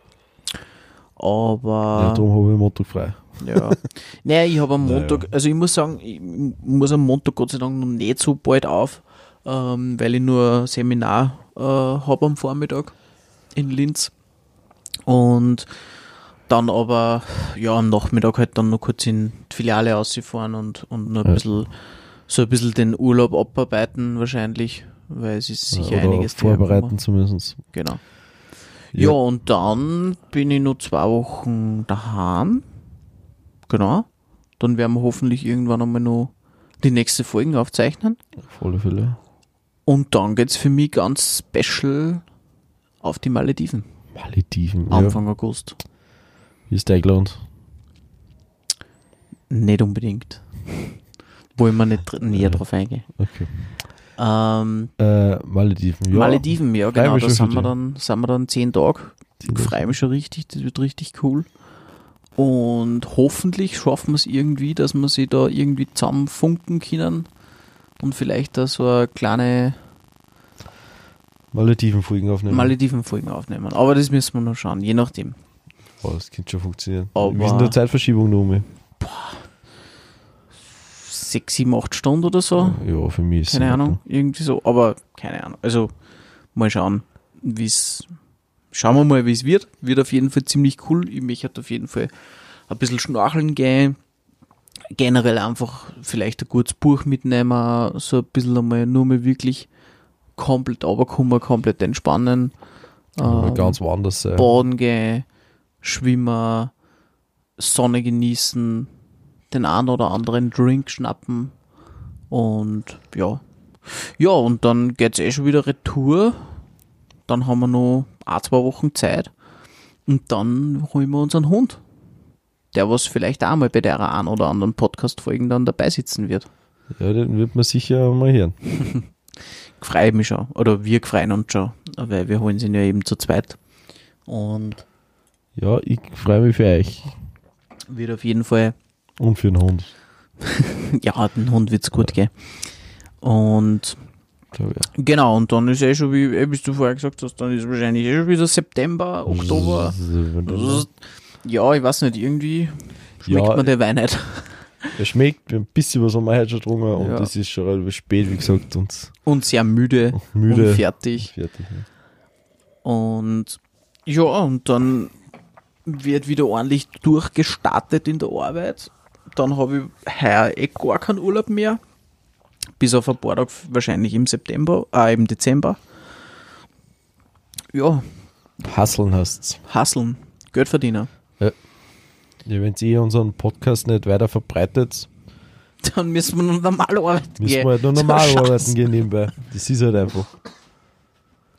Aber Ja, darum habe ich Montag frei. Ja. [laughs] naja, ich habe am. Montag, also ich muss sagen, ich muss am Montag Gott sei Dank noch nicht so bald auf, ähm, weil ich nur ein Seminar äh, habe am Vormittag in Linz. Und dann aber, ja, am Nachmittag halt dann noch kurz in die Filiale ausfahren und, und noch ein Ja. bisschen, so ein bisschen den Urlaub abarbeiten wahrscheinlich, weil es ist sicher Oder einiges vorbereiten zumindest. Genau. Ja. und dann bin ich nur zwei Wochen daheim. Genau. Dann werden wir hoffentlich irgendwann einmal noch die nächste Folgen aufzeichnen. Auf alle Fälle. Und dann geht's für mich ganz special auf die Malediven. Malediven. Ja. Anfang August. Wie ist Eingland? Nicht unbedingt. [laughs] Wollen wir nicht dr- näher drauf eingehen. Okay. Ähm, Äh, Malediven, ja. Malediven, ja genau, da sind wir, dann, sind wir dann zehn Tage. Ich freue mich schon richtig, das wird richtig cool. Und hoffentlich schaffen wir es irgendwie, dass wir sie da irgendwie zusammenfunken können und vielleicht da so eine kleine Malediven-Folgen aufnehmen. Malediven-Folgen aufnehmen. Aber das müssen wir noch schauen, je nachdem. oh, das könnte schon funktionieren. Aber- Wie ist denn der Zeitverschiebung noch um? Sechs, sieben, acht Stunden oder so. Ja, für mich ist keine Ahnung, irgendwie so, aber keine Ahnung. Also mal schauen, wie es. Schauen wir mal, wie es wird. Wird auf jeden Fall ziemlich cool. Ich möchte auf jeden Fall ein bisschen schnorcheln gehen. Generell einfach vielleicht ein gutes Buch mitnehmen, so ein bisschen einmal nur mal wirklich komplett runterkommen, komplett entspannen. Ähm, ganz woanders sein. baden gehen, schwimmen, Sonne genießen, den einen oder anderen Drink schnappen und ja. Ja, und dann geht's eh schon wieder retour. Dann haben wir noch ein, zwei Wochen Zeit und dann holen wir unseren Hund. Der was vielleicht auch mal bei der einen oder anderen Podcast-Folgen dann dabei sitzen wird. Ja, den wird man sicher mal hören. [laughs] Freue mich schon. Oder wir freuen uns schon, weil wir holen sie ja eben zu zweit. Und Ja, ich freue mich für euch. wird auf jeden Fall, Und für den Hund. [laughs] ja, den Hund wird's gut gehen. Und genau, und dann ist eh schon, wie, wie du vorher gesagt hast, dann ist wahrscheinlich eh schon wieder September, Oktober. Ja, ich weiß nicht, irgendwie schmeckt Ja. mir der Wein nicht. [laughs] Er schmeckt, ein bisschen was haben wir heute schon getrunken und Ja. es ist schon relativ spät, wie gesagt, und Und sehr müde, müde. und fertig. Fertig. ne? Und ja, und dann wird wieder ordentlich durchgestartet in der Arbeit. Dann habe ich heuer eh gar keinen Urlaub mehr. Bis auf ein paar Tage wahrscheinlich im September, äh, im Dezember. Ja, Hasseln hast hasseln, Geld verdienen. Ja, wenn ihr unseren Podcast nicht weiter verbreitet, Dann müssen wir noch normal arbeiten müssen gehen. wir halt nur So normal Scheiß. arbeiten gehen nebenbei. Das ist halt einfach.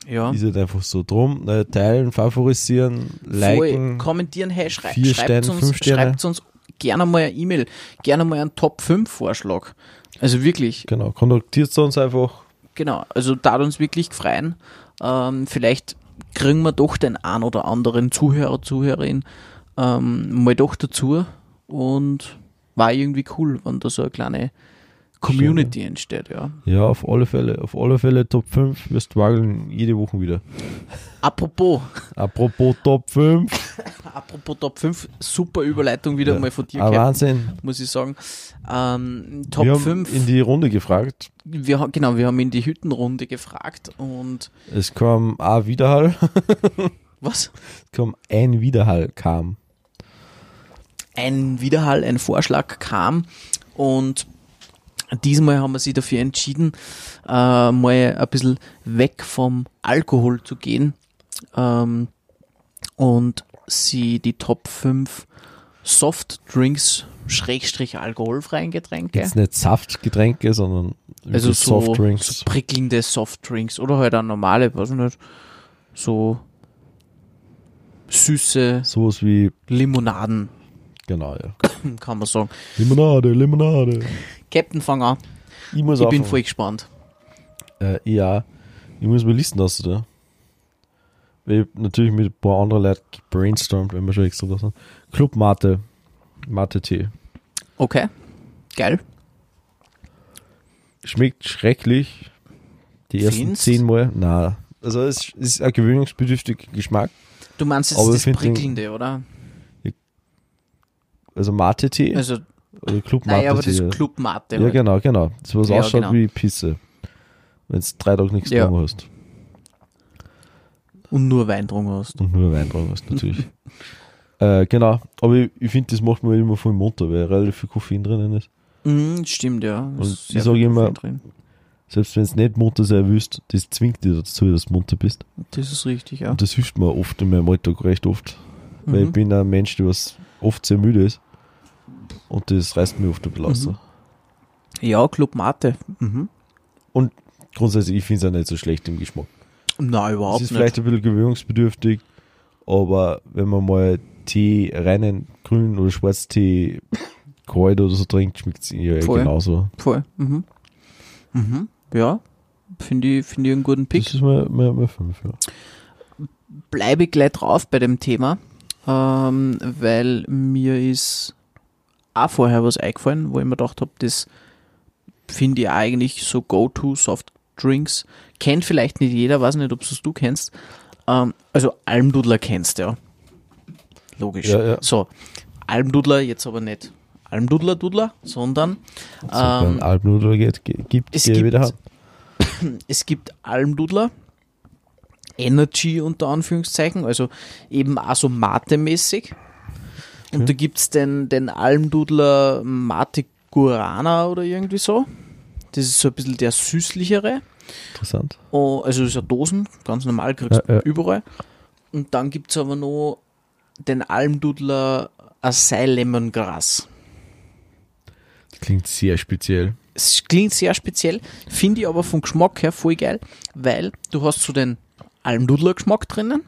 Ja. Ist halt einfach so. Drum, äh, teilen, favorisieren, Voll. liken. Kommentieren, hey, schrei Vier schreibt, Sterne, uns, schreibt uns gerne mal eine E-Mail, gerne mal einen Top 5 Vorschlag. Also wirklich, Genau, kontaktiert uns einfach. genau, also da uns wirklich freuen. Ähm, vielleicht kriegen wir doch den ein oder anderen Zuhörer, Zuhörerin ähm, mal doch dazu und war irgendwie cool, wenn da so eine kleine Community entsteht, ja. Ja, auf alle Fälle. Auf alle Fälle Top 5. Wir strugglen jede Woche wieder. Apropos, Apropos Top 5. [laughs] apropos Top 5, super Überleitung wieder Ja. mal von dir, Ah, Wahnsinn. muss ich sagen. Ähm, Top wir haben 5. in die Runde gefragt. Wir, genau, wir haben in die Hüttenrunde gefragt und Es kam ein Widerhall. [laughs] was? Es kam ein Widerhall kam. Ein Widerhall, ein Vorschlag kam und diesmal haben wir sich dafür entschieden, äh, mal ein bisschen weg vom Alkohol zu gehen ähm, und sie die Top 5 Softdrinks schrägstrich alkoholfreien Getränke. Jetzt nicht Saftgetränke, sondern Also so, Softdrinks. so prickelnde Softdrinks oder halt auch normale, weiß ich nicht, so süße Sowas wie, Limonaden, genau, ja. [coughs] kann man sagen. Limonade, Limonade. Captain, fang an. Ich muss Ich bin voll gespannt. Äh, ja, ich muss mir Listen lassen da. Ich hab natürlich mit ein paar anderen Leuten brainstormt, wenn wir schon extra da sind. Club Mate. Mate Tee. Okay. Geil. Schmeckt schrecklich. Die ersten Findest? zehn Mal. Na, also es ist ein gewöhnungsbedürftiger Geschmack. Du meinst jetzt Aber das Prickelnde, oder? Also Mate Tee Also, oder Club Mate nein, aber das Club Mate. ja, halt. genau, genau. Das was Ja, ausschaut genau. wie Pisse. Wenn du drei Tage nichts Ja. hast. Und nur Wein drungen hast. Und nur Wein drauf hast, natürlich. [laughs] äh, genau, aber ich, ich finde, das macht mir immer voll munter, weil relativ viel Koffein drinnen ist. Mhm, stimmt, ja. Und Ist ich sehr sag viel immer- Drin. Selbst wenn es nicht munter sein willst, das zwingt dich dazu, dass du munter bist. Das ist richtig, ja. Und das hilft mir oft in meinem Alltag recht oft. Weil ich Mhm. bin ein Mensch, der was oft sehr müde ist. Und das reißt mir oft ein bisschen. Mhm. Ja, Club Mate. Mhm. Grundsätzlich, ich finde es auch nicht so schlecht im Geschmack. Nein, Es überhaupt ist nicht. vielleicht ein bisschen gewöhnungsbedürftig, aber wenn man mal Tee, reinen grünen oder Schwarztee [laughs] kalt oder so trinkt, schmeckt es ja Voll. genauso. Voll. Mhm. Mhm. Ja, finde ich, finde ich einen guten Pick. Das ist mal, mal, mal fünf, ja. bleibe ich gleich drauf bei dem Thema, ähm, weil mir ist auch vorher was eingefallen, wo ich mir gedacht habe, das finde ich eigentlich so Go-To Soft Drinks. Kennt vielleicht nicht jeder, weiß nicht, ob es du kennst. Ähm, also Almdudler kennst du ja. Logisch. Ja, ja. So, Almdudler jetzt aber nicht Almdudler Dudler, sondern ähm, Alpnudel geht, ge- gibt, es gibt- wieder [coughs] es gibt Almdudler, Energy unter Anführungszeichen, also eben auch so Mate-mäßig. Und da gibt's den, den Almdudler Mate Guarana oder irgendwie so. Das ist so ein bisschen der süßlichere. Interessant. Oh, also das ist ja Dosen, ganz normal, kriegst du Ja, ja. überall. Und dann gibt's aber noch den Almdudler Acai Lemongrass. Das klingt sehr speziell. Es klingt sehr speziell, finde ich aber vom Geschmack her voll geil, weil du hast so den Almdudler-Geschmack drinnen,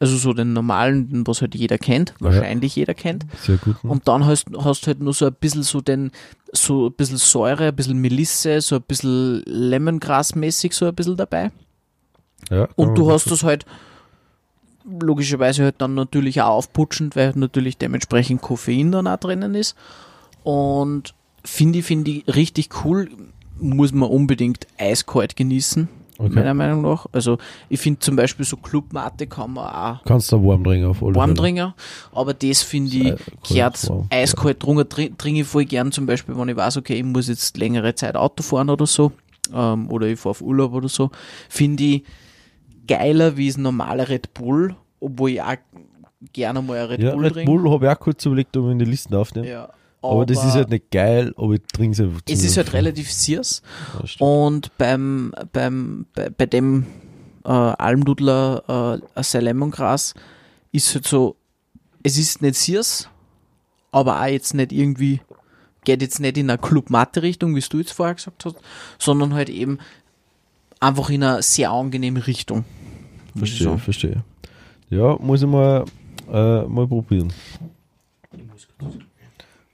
Also so den normalen, den was halt jeder kennt, wahrscheinlich jeder kennt. Sehr gut. ne? Und dann hast hast halt nur so ein bisschen so den, so ein bisschen Säure, ein bisschen Melisse, so ein bisschen Lemongrass-mäßig so ein bisschen dabei. ja, Und du hast das halt logischerweise halt dann natürlich auch aufputschend, weil natürlich dementsprechend Koffein dann auch drinnen ist. Und finde ich, finde ich richtig cool. Muss man unbedingt eiskalt genießen, Okay. meiner Meinung nach. Also ich finde zum Beispiel so Clubmate kann man auch Kannst du warm trinken auf alle warm Fälle. trinken, aber das finde ich, gehört warm, eiskalt drunter, trin- trinke ich voll gern zum Beispiel, wenn ich weiß, okay, ich muss jetzt längere Zeit Auto fahren oder so, ähm, oder ich fahre auf Urlaub oder so, finde ich geiler wie das normale Red Bull, obwohl ich auch gerne mal ein Red Ja, Bull Red trinke. Bull habe ich auch kurz überlegt, ob ich in die Listen aufnehme. Ja, aber, das ist halt nicht geil, aber ich trinke es einfach. es ist halt relativ süß und beim, beim, bei, bei dem äh, Almdudler äh, ein Lemongras ist halt so, es ist nicht süß, aber auch jetzt nicht irgendwie, geht jetzt nicht in eine Club-Matte-Richtung, wie du jetzt vorher gesagt hast, sondern halt eben einfach in eine sehr angenehme Richtung. muss ich Verstehe, verstehe. Ja, muss ich mal, äh, mal probieren.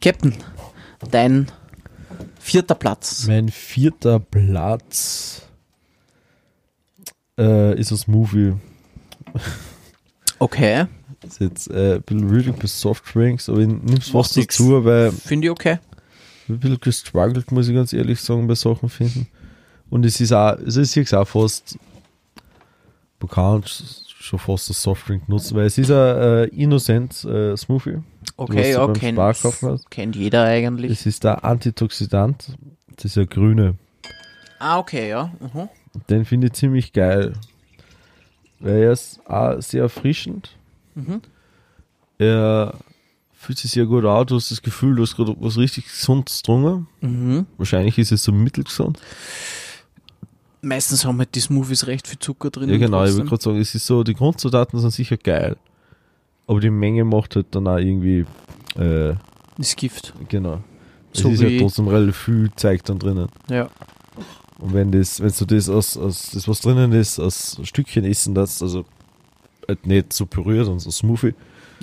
Captain, dein vierter Platz. Mein vierter Platz äh, ist das Movie. Okay, Ist jetzt äh, ein bisschen Reading bis Softdrinks, aber ich nimm's nix. dazu, weil finde ich okay. ich ein bisschen gestruggelt, muss ich ganz ehrlich sagen, bei Sachen finden. Und es ist auch, also es ist auch fast, kann schon fast das Softdrink nutzen, weil es ist ein äh, Innocent äh, Smoothie. Okay, ja, kennt, hast. kennt jeder eigentlich. Es ist der Antitoxidant, das ist ja grüne. Ah, okay, ja. Mhm. Den finde ich ziemlich geil. Weil er ist auch sehr erfrischend. Mhm. Er fühlt sich sehr gut an. Du hast das Gefühl, du hast gerade was richtig Gesundes getrunken. Mhm. Wahrscheinlich ist es so mittelgesund. Meistens haben halt die Smoothies recht viel Zucker drin. Ja, genau. Ich würde gerade sagen, es ist so, die Grundzutaten sind sicher geil. Aber die Menge macht halt dann auch irgendwie, äh, Das Gift. genau. Es So ist wie- halt trotzdem relativ viel Zeug dann drinnen. Ja. Und wenn das, wenn du das aus, aus das was drinnen ist, aus Stückchen essen das, also halt nicht so püriert und so Smoothie.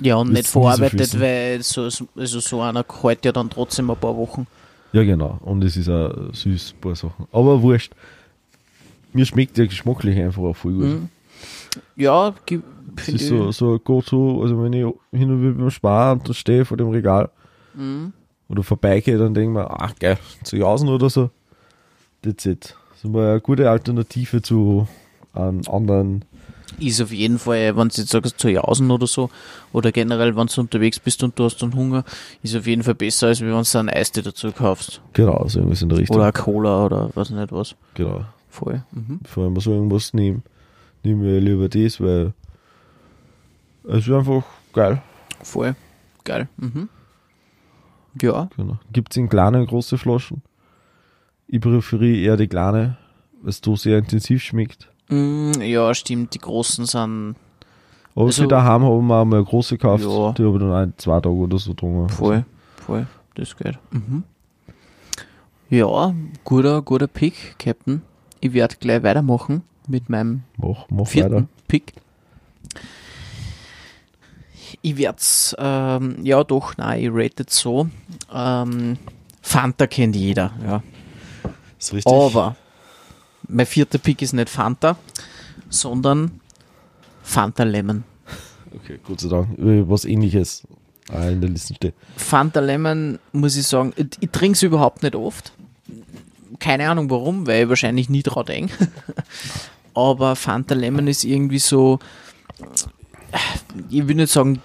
Ja, und nicht so verarbeitet, viel weil so, also so einer hält ja dann trotzdem ein paar Wochen. Ja, genau. Und es ist auch süß, ein paar Sachen. Aber wurscht. Mir schmeckt der geschmacklich einfach auch voll gut. Mhm. Ja, finde ist so, so ein Go-To, also wenn ich hin und wieder beim Sparen und stehe vor dem Regal Mhm. oder vorbeigehe, dann denke ich mir, ach geil, zu Jausen oder so, that's it. Das ist mal eine gute Alternative zu einem anderen. Ist auf jeden Fall, wenn du jetzt sagst, zu Jausen oder so, oder generell, wenn du unterwegs bist und du hast dann Hunger, ist auf jeden Fall besser, als wenn du einen Eistee dazu kaufst. Genau, so irgendwas in der Richtung. Oder Cola oder was nicht was. Genau. Voll. Mhm. Vor allem so irgendwas nehmen, nehmen wir lieber das, weil es ist einfach geil. Voll. Geil. Mhm. Ja. Genau. Gibt es in kleine und große Flaschen? Ich präferiere eher die kleine, weil es da sehr intensiv schmeckt. Mm, ja, stimmt, die großen sind Aber Also- für daheim haben wir auch mal eine große gekauft. Ja. Die habe ich dann ein, zwei Tage oder so getrunken. voll, voll, das geht. Mhm. Ja, guter, guter Pick, Captain. Ich werde gleich weitermachen mit meinem Mach, mach vierten weiter. Pick. Ich werde es, ähm, ja doch, nein, ich rate es so. Ähm, Fanta kennt jeder, ja. Ist richtig. Aber mein vierter Pick ist nicht Fanta, sondern Fanta Lemon. Okay, Gott sei Dank. Was ähnliches ah, in der Liste steht. Fanta Lemon, muss ich sagen, ich, ich trinke es überhaupt nicht oft. Keine Ahnung warum, weil ich wahrscheinlich nie dran denke. [laughs] Aber Fanta Lemon ist irgendwie so, ich will nicht sagen,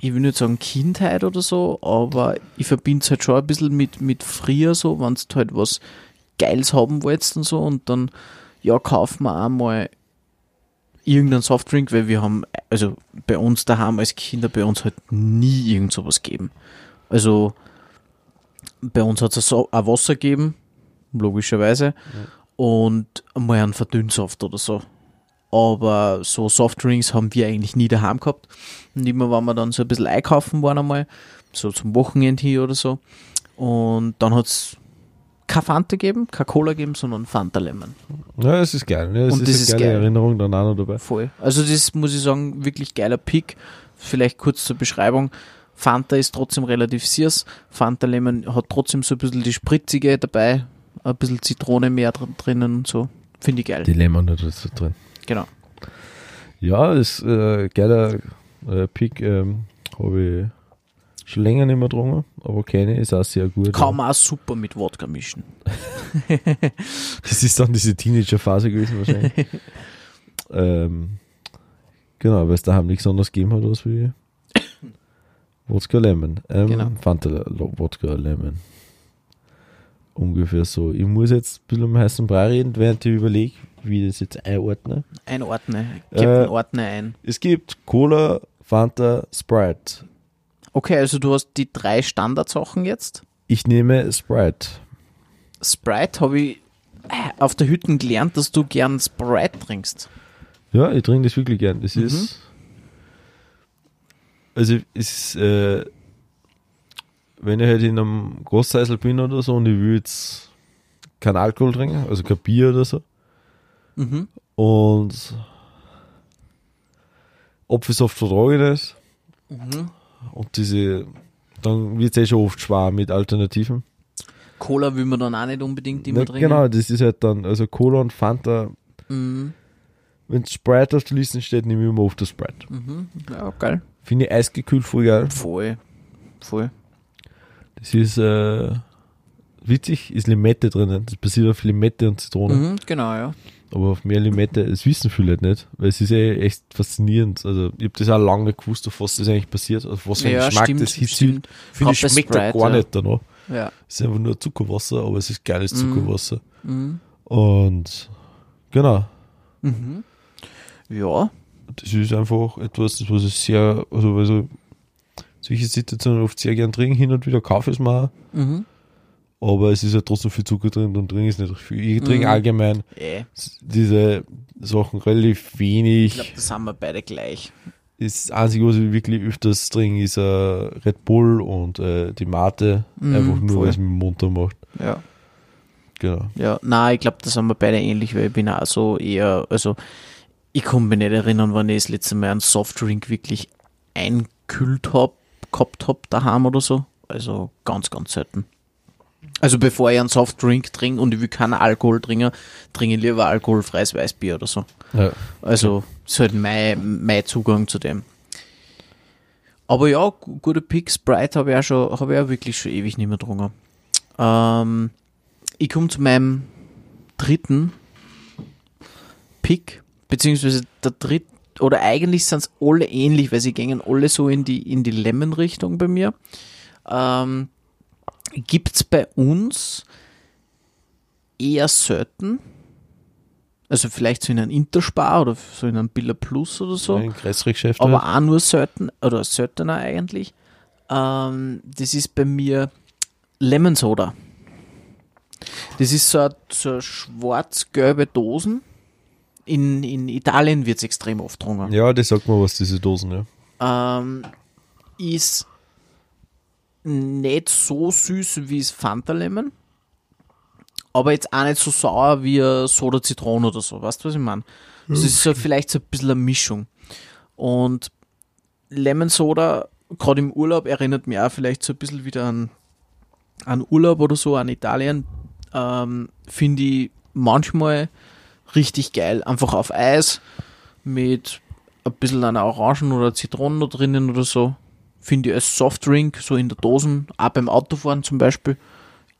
ich will nicht sagen Kindheit oder so, aber ich verbinde es halt schon ein bisschen mit, mit früher so, wenn du halt was Geiles haben wolltest und so und dann, ja, kaufen wir einmal irgendeinen Softdrink, weil wir haben, also bei uns daheim als Kinder, bei uns halt nie irgend sowas gegeben. Also bei uns hat es auch Wasser gegeben, logischerweise, und mal einen Verdünnsaft oder so. Aber so Softdrinks haben wir eigentlich nie daheim gehabt. Und immer, wenn wir dann so ein bisschen einkaufen waren einmal, so zum Wochenende hier oder so. Und dann hat es keine Fanta gegeben, keine Cola gegeben, sondern Fanta Lemon. Ja, es ist geil. Ne? Es Und ist das eine ist geile geil. Erinnerung dann auch noch dabei. Voll. Also das muss ich sagen, wirklich geiler Pick. Vielleicht kurz zur Beschreibung. Fanta ist trotzdem relativ süß. Fanta Lemon hat trotzdem so ein bisschen die spritzige dabei. Ein bisschen Zitrone mehr drin, drinnen und so. Finde ich geil. Die Lemon da dazu drin. Genau. Ja, ist äh, geiler äh, Pick. Ähm, Habe ich schon länger nicht mehr getrunken, aber kenne ist auch sehr gut. Kann man auch super mit Wodka mischen. [laughs] Das ist dann diese Teenager-Phase gewesen wahrscheinlich. [laughs] ähm, genau, weil es daheim nichts anderes gegeben hat als wie [coughs] Wodka Lemon. Ähm, Genau. Fanta Wodka Lemon. Ungefähr so. Ich muss jetzt ein bisschen um heißen Brei reden, während ich überlege, wie ich das jetzt einordne. Einordne. Gib Äh, einen Ordner ein. Es gibt Cola, Fanta, Sprite. Okay, also du hast die drei Standardsachen jetzt. Ich nehme Sprite. Sprite habe ich äh, auf der Hütte gelernt, dass du gern Sprite trinkst. Ja, ich trinke das wirklich gern. Das Mhm. ist. Also, es ist, äh, wenn ich halt in einem Großzeisel bin oder so und ich will jetzt keinen Alkohol trinken, also kein Bier oder so, Mhm. und Apfelsaft vertrage ich nicht, Mhm. und diese, dann wird es eh schon oft schwer mit Alternativen. Cola will man dann auch nicht unbedingt immer Ne, trinken. genau, das ist halt dann, also Cola und Fanta, Mhm. wenn Sprite auf der Liste steht, nehme ich immer oft das Sprite. Mhm. Ja, geil. Finde ich eisgekühlt voll geil. Voll. Voll. Das ist äh, witzig, ist Limette drinnen. Das basiert auf Limette und Zitrone. Mhm, genau, ja. Aber auf mehr Limette, das wissen viele halt nicht, weil es ist eh echt faszinierend. Also ich habe das auch lange nicht gewusst, auf was das eigentlich passiert, auf was für einen ja, Geschmack stimmt, das hinzieht. Finde ich schmeckt da Sprite, gar ja. nicht danach. Ja. Es ist einfach nur Zuckerwasser, aber es ist geiles Mhm. Zuckerwasser. Mhm. Und genau, Mhm. Ja. das ist einfach etwas, was ich sehr, also, also solche Situationen oft sehr gern trinken, hin und wieder kaufe ich es mal, Mhm. aber es ist halt trotzdem viel Zucker drin und trinke es nicht viel. Ich trinke Mhm. allgemein Eh. diese Sachen relativ Ich wenig. glaube, das haben wir beide gleich. Das Einzige, was ich wirklich öfters trinke, ist äh, Red Bull und äh, die Mate. Mhm, einfach nur, weil es mich munter macht. Ja. Genau. Ja, nein, ich glaube, das haben wir beide ähnlich, weil ich bin auch so eher, also ich kann mich nicht erinnern, wann ich das letzte Mal einen Softdrink wirklich einkühlt hab, gehabt hab daheim oder so. Also ganz, ganz selten. Also bevor ich einen Softdrink trinke und ich will keinen Alkohol trinken, trinke ich lieber alkoholfreies Weißbier oder so. Ja. Also ist halt mein, mein Zugang zu dem. Aber ja, gu- gute Pick. Sprite habe ich auch schon, habe ich auch wirklich schon ewig nicht mehr getrunken. Ähm, ich komme zu meinem dritten Pick, beziehungsweise der dritte, oder eigentlich sind es alle ähnlich, weil sie gingen alle so in die, in die Lemon-Richtung bei mir. Ähm, gibt's bei uns eher selten. Also vielleicht so in einem Interspar oder so in einem Billa Plus oder so. Ein Geschäft. Aber halt. auch nur selten, oder seltener eigentlich. Ähm, das ist bei mir Lemon Soda. Das ist so eine, so eine schwarz-gelbe Dosen. In, in Italien wird es extrem oft getrunken. Ja, das sagt mir was, diese Dosen, ja. Ähm, ist nicht so süß wie das Fanta Lemon, aber jetzt auch nicht so sauer wie Soda Zitronen oder so. Weißt du, was ich meine? Das ist so vielleicht so ein bisschen eine Mischung. Und Lemon Soda, gerade im Urlaub, erinnert mich auch vielleicht so ein bisschen wieder an, an Urlaub oder so, an Italien. Ähm, Finde ich manchmal richtig geil. Einfach auf Eis mit ein bisschen einer Orangen oder Zitronen drinnen oder so. Finde ich als Softdrink, so in der Dosen, auch beim Autofahren zum Beispiel,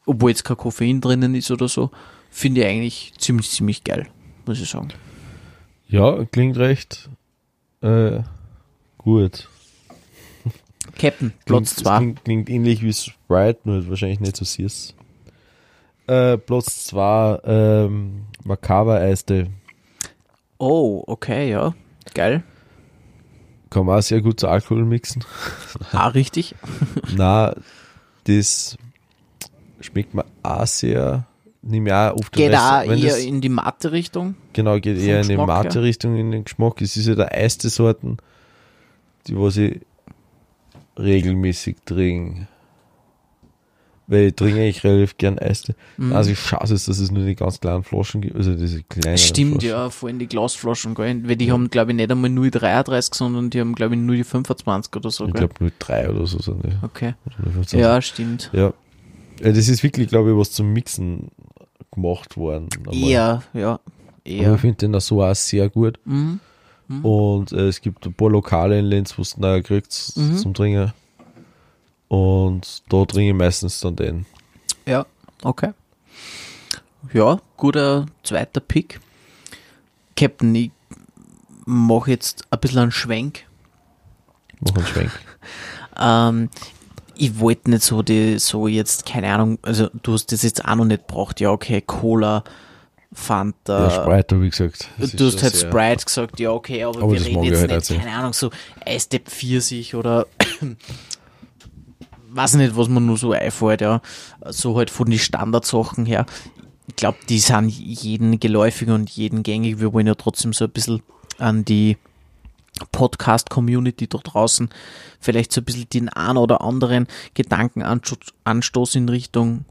obwohl jetzt kein Koffein drinnen ist oder so, finde ich eigentlich ziemlich, ziemlich geil, muss ich sagen. Ja, klingt recht äh, gut. Captain, Platz Klingt- 2. Klingt, klingt ähnlich wie Sprite, nur wahrscheinlich nicht so süß. Äh, Platz 2, ähm, Macaba Eiste. Oh, okay, ja. Geil. Kann man auch sehr gut zu Alkohol mixen. Ah, richtig. [laughs] Na, das schmeckt mir auch sehr. Nimm ja auch oft Geht auch eher das- in die matte Richtung. Genau, geht eher in die Geschmack her. Mate-Richtung, in den Geschmack. Es ist ja der erste Sorten, die was ich regelmäßig trinke. Weil ich trinke eigentlich relativ gern Eiste. Mhm. Also ich schade ist, dass es nur die ganz kleinen Flaschen gibt, also diese kleinen Stimmt, Flaschen. ja, vor allem die Glasflaschen, gell? Weil die haben, glaube ich, nicht einmal 0,33, sondern die haben, glaube ich, 0,25 oder so, Ich glaube nur drei oder so sind die. Okay. Oder 15. Ja, stimmt. ja. Ja, das ist wirklich, glaube ich, was zum Mixen gemacht worden. Ja. Aber Eher. ich finde den da so auch sehr gut. Mhm. Und äh, es gibt ein paar Lokale in Linz, wo du ihn kriegst Mhm. zum Trinken. Und da trinke ich meistens dann den. Ja, okay. Ja, guter zweiter Pick. Captain, ich mache jetzt ein bisschen einen Schwenk. Mach einen Schwenk. [laughs] Ähm, ich wollte nicht so die, so jetzt, keine Ahnung, also du hast das jetzt auch noch nicht gebracht, ja, okay, Cola, Fanta. ja, Sprite, habe ich gesagt. Das Du hast halt Sprite gesagt, ja, okay, aber, Aber wir reden jetzt halt nicht. keine Ahnung, so Eisdepp Pfirsich oder weiß nicht, was man nur so einfällt, ja. So halt von den Standardsachen her. Ich glaube, die sind jeden geläufig und jeden gängig. Wir wollen ja trotzdem so ein bisschen an die Podcast-Community da draußen vielleicht so ein bisschen den einen oder anderen Gedankenanstoß in Richtung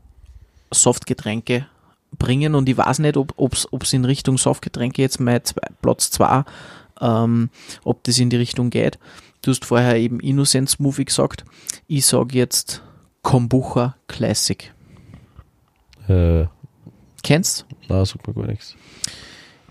Softgetränke bringen und ich weiß nicht, ob es in Richtung Softgetränke jetzt mein zwei, Platz 2, ähm, ob das in die Richtung geht. Du hast vorher eben Innocent Movie gesagt. Ich sage jetzt Kombucha Classic. Äh, Kennst? na, sagt mir gar nichts.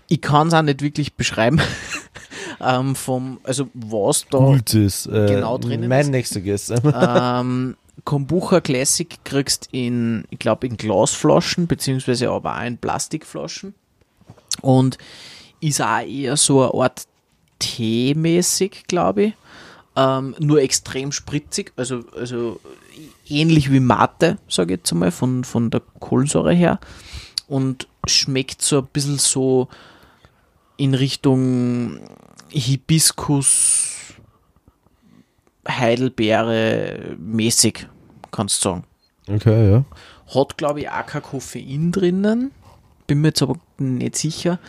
Ich kann es auch nicht wirklich beschreiben. [laughs] ähm, vom, also was da Gut ist. Äh, genau drinnen mein ist. nächster Gast. [laughs] ähm, Kombucha Classic kriegst in, ich glaube, in Glasflaschen, beziehungsweise aber auch in Plastikflaschen. Und ist auch eher so eine Art Tee-mäßig, glaube ich. Ähm, nur extrem spritzig, also, also ähnlich wie Mate, sage ich jetzt einmal, von, von der Kohlensäure her. Und schmeckt so ein bisschen so in Richtung Hibiskus, Heidelbeere mäßig, kannst du sagen. Okay, ja. Hat, glaube ich, auch kein Koffein drinnen. Bin mir jetzt aber nicht sicher.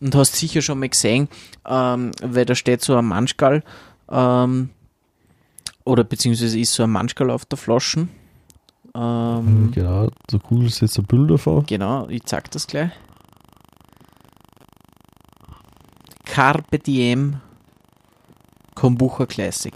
Und hast sicher schon mal gesehen, ähm, weil da steht so ein Manschgal, ähm, oder beziehungsweise ist so ein Manschgal auf der Flasche. Ähm, Genau, so cool ist jetzt ein Bild davon. Genau, ich zeig das gleich. Carpe Diem Kombucha Classic.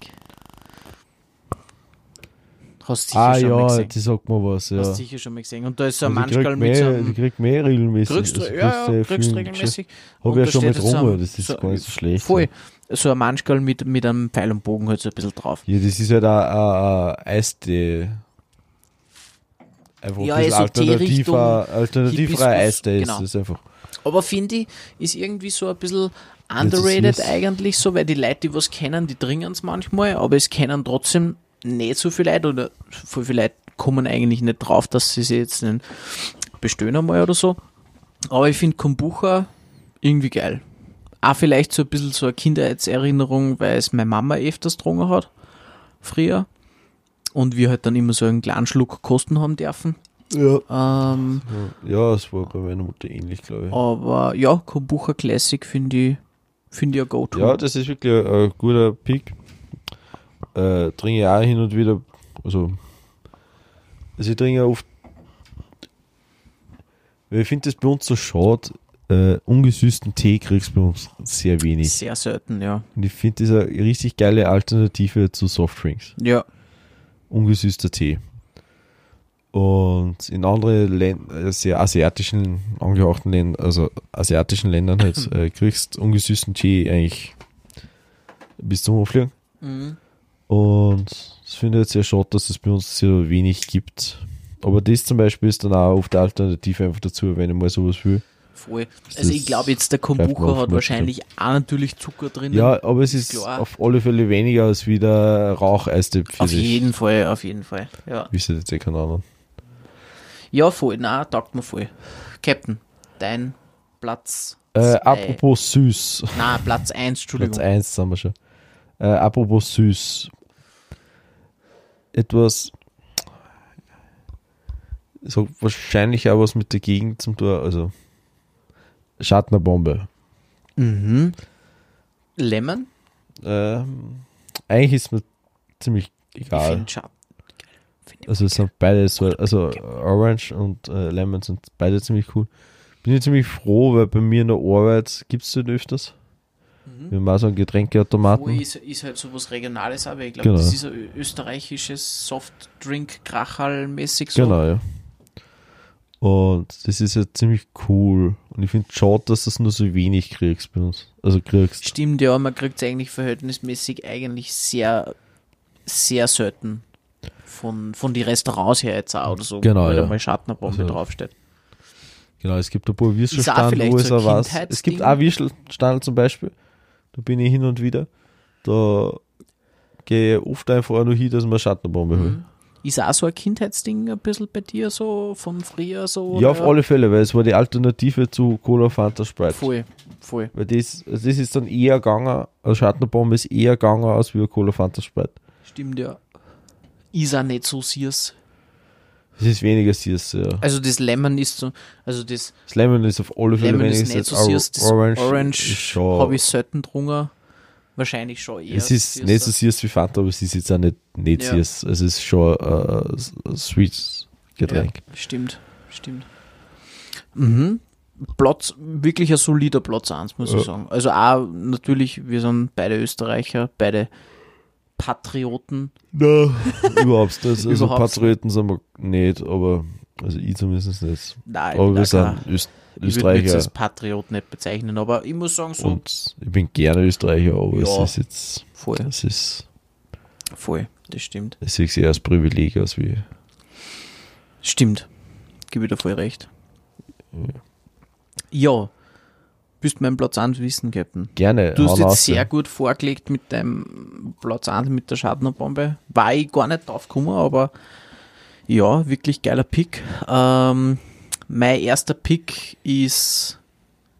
Hast sicher Ah schon mal ja, gesehen. die sagt mir was, ja. Hast sicher schon mal gesehen. Und da ist so ein Also kriegt mit so einem. kriegt mehr regelmäßig. Kriegst du, Also ja, ja, sehr kriegst regelmäßig. Hab ich ja schon mal jetzt so das ist so- gar nicht so schlecht. Voll. So ein Manschgal mit, mit einem Pfeil und Bogen halt so ein bisschen drauf. Ja, das ist halt auch ein Eistee. Einfach Ja, ein also alternativer, alternativer Eistee ist genau. das einfach. Aber finde ich, ist irgendwie so ein bisschen underrated süß. eigentlich so, weil die Leute, die was kennen, die trinken es manchmal, aber es kennen trotzdem nicht so viele Leute oder voll viele Leute kommen eigentlich nicht drauf, dass sie sich jetzt nicht bestellen einmal oder so. Aber ich finde Kombucha irgendwie geil. Auch vielleicht so ein bisschen so eine Kindheitserinnerung, weil es meine Mama öfters getrunken hat, früher. Und wir halt dann immer so einen kleinen Schluck kosten haben dürfen. Ja. Ähm, Ja, es war bei meiner Mutter ähnlich, glaube ich. aber ja, Kombucha Classic finde ich, finde ich ein Go-To. Ja, das ist wirklich ein, ein guter Pick. Äh, trinke ich auch hin und wieder. Also, also ich trinke oft, Weil ich finde das bei uns so schade. Äh, ungesüßten Tee kriegst du bei uns sehr wenig. Sehr selten, ja. Und ich finde das eine richtig geile Alternative zu Softdrinks. Ja. Ungesüßter Tee. Und in andere Länder, sehr asiatischen, angehauchten Ländern, also asiatischen Ländern halt, [laughs] äh, kriegst ungesüßten Tee eigentlich bis zum Hochfliegen. Mhm. Und das finde ich jetzt sehr schade, dass es bei uns sehr wenig gibt. Aber das zum Beispiel ist dann auch oft die Alternative einfach dazu, wenn ich mal sowas will. Voll. Das Also ich glaube jetzt, der Kombucha hat wahrscheinlich auch natürlich Zucker drin. Ja, aber es ist Klar. auf alle Fälle weniger als wie der Raucheistee Auf sich. jeden Fall, auf jeden Fall. Ja, Wisst jetzt eh keinen anderen. ja voll. Na, taugt mir voll. Captain, dein Platz. Äh, apropos süß. Na, Platz 1, [laughs] Entschuldigung. Platz 1 sind wir schon. Äh, apropos süß. Etwas. So wahrscheinlich auch was mit der Gegend zum Tor. Also. Schattenbombe. Mhm. Lemon? Ähm, eigentlich ist mir ziemlich Ich egal. Schatten. Find ich Also es sind beide so, also Orange und äh, Lemon sind beide ziemlich cool. Bin ich ziemlich froh, weil bei mir in der Arbeit gibt es halt öfters. Mhm. Wir haben so einen Wo Getränkeautomaten. ist, ist halt sowas Regionales, aber ich glaube, Genau. das ist ein österreichisches Softdrink-Krachal-mäßig so. Genau, ja. Und das ist ja ziemlich cool. Und ich finde es schade, dass du das nur so wenig kriegst bei uns. Also kriegst. Stimmt, ja, man kriegt es eigentlich verhältnismäßig eigentlich sehr, sehr selten von, von die Restaurants her jetzt auch oder so, Genau, weil ja. da mal Schattenbombe Also- draufsteht. Genau, es gibt ein paar Würstelstand, wo so es ein auch was. Es gibt auch Würstelstand zum Beispiel. Da bin ich hin und wieder. Da gehe ich oft einfach nur hin, dass man Schattenbombe holt. Ist auch so ein Kindheitsding ein bisschen bei dir so von früher so? Ja, auf alle Fälle, weil es war die Alternative zu Cola Fanta Sprite. Voll, voll. Weil das, also das ist dann eher gegangen, also Schattenbombe ist eher gegangen als wie Cola Fanta Sprite. Stimmt, ja. Ist auch nicht so süß. Es ist weniger süß, ja. Also das Lemon ist so, also das Das Lemon ist auf alle Fälle Lemon weniger ist nicht so süß, das Orange, Orange, habe ich selten drungen. Wahrscheinlich schon eher. es ist süßer. nicht so süß wie Fanta, aber es ist jetzt auch nicht, nicht Ja. süß. Es ist schon äh, ein sweet Getränk. Ja, stimmt, stimmt. Mhm. Platz, wirklich ein solider Platz 1, muss Ja. ich sagen. Also auch natürlich, wir sind beide Österreicher, beide Patrioten. No. Überhaupt nicht. [laughs] Also Überhaupt Patrioten sind wir nicht, aber also ich zumindest nicht. Nein, Aber wir sind auch kein- Öst ich würde Österreicher als Patriot nicht bezeichnen, aber ich muss sagen, so und ich bin gerne Österreicher, aber Ja. es ist jetzt, voll, es ist, voll, das stimmt. es ist eher als Privileg als wie Stimmt. Gebe ich dir voll recht. Ja. Bist mein Platz 1 wissen, Captain. gerne. Du hast jetzt raus, sehr ja. gut vorgelegt mit deinem Platz 1 mit der Schadnerbombe. War ich gar nicht drauf gekommen, aber ja, wirklich geiler Pick. Ähm, mein erster Pick ist,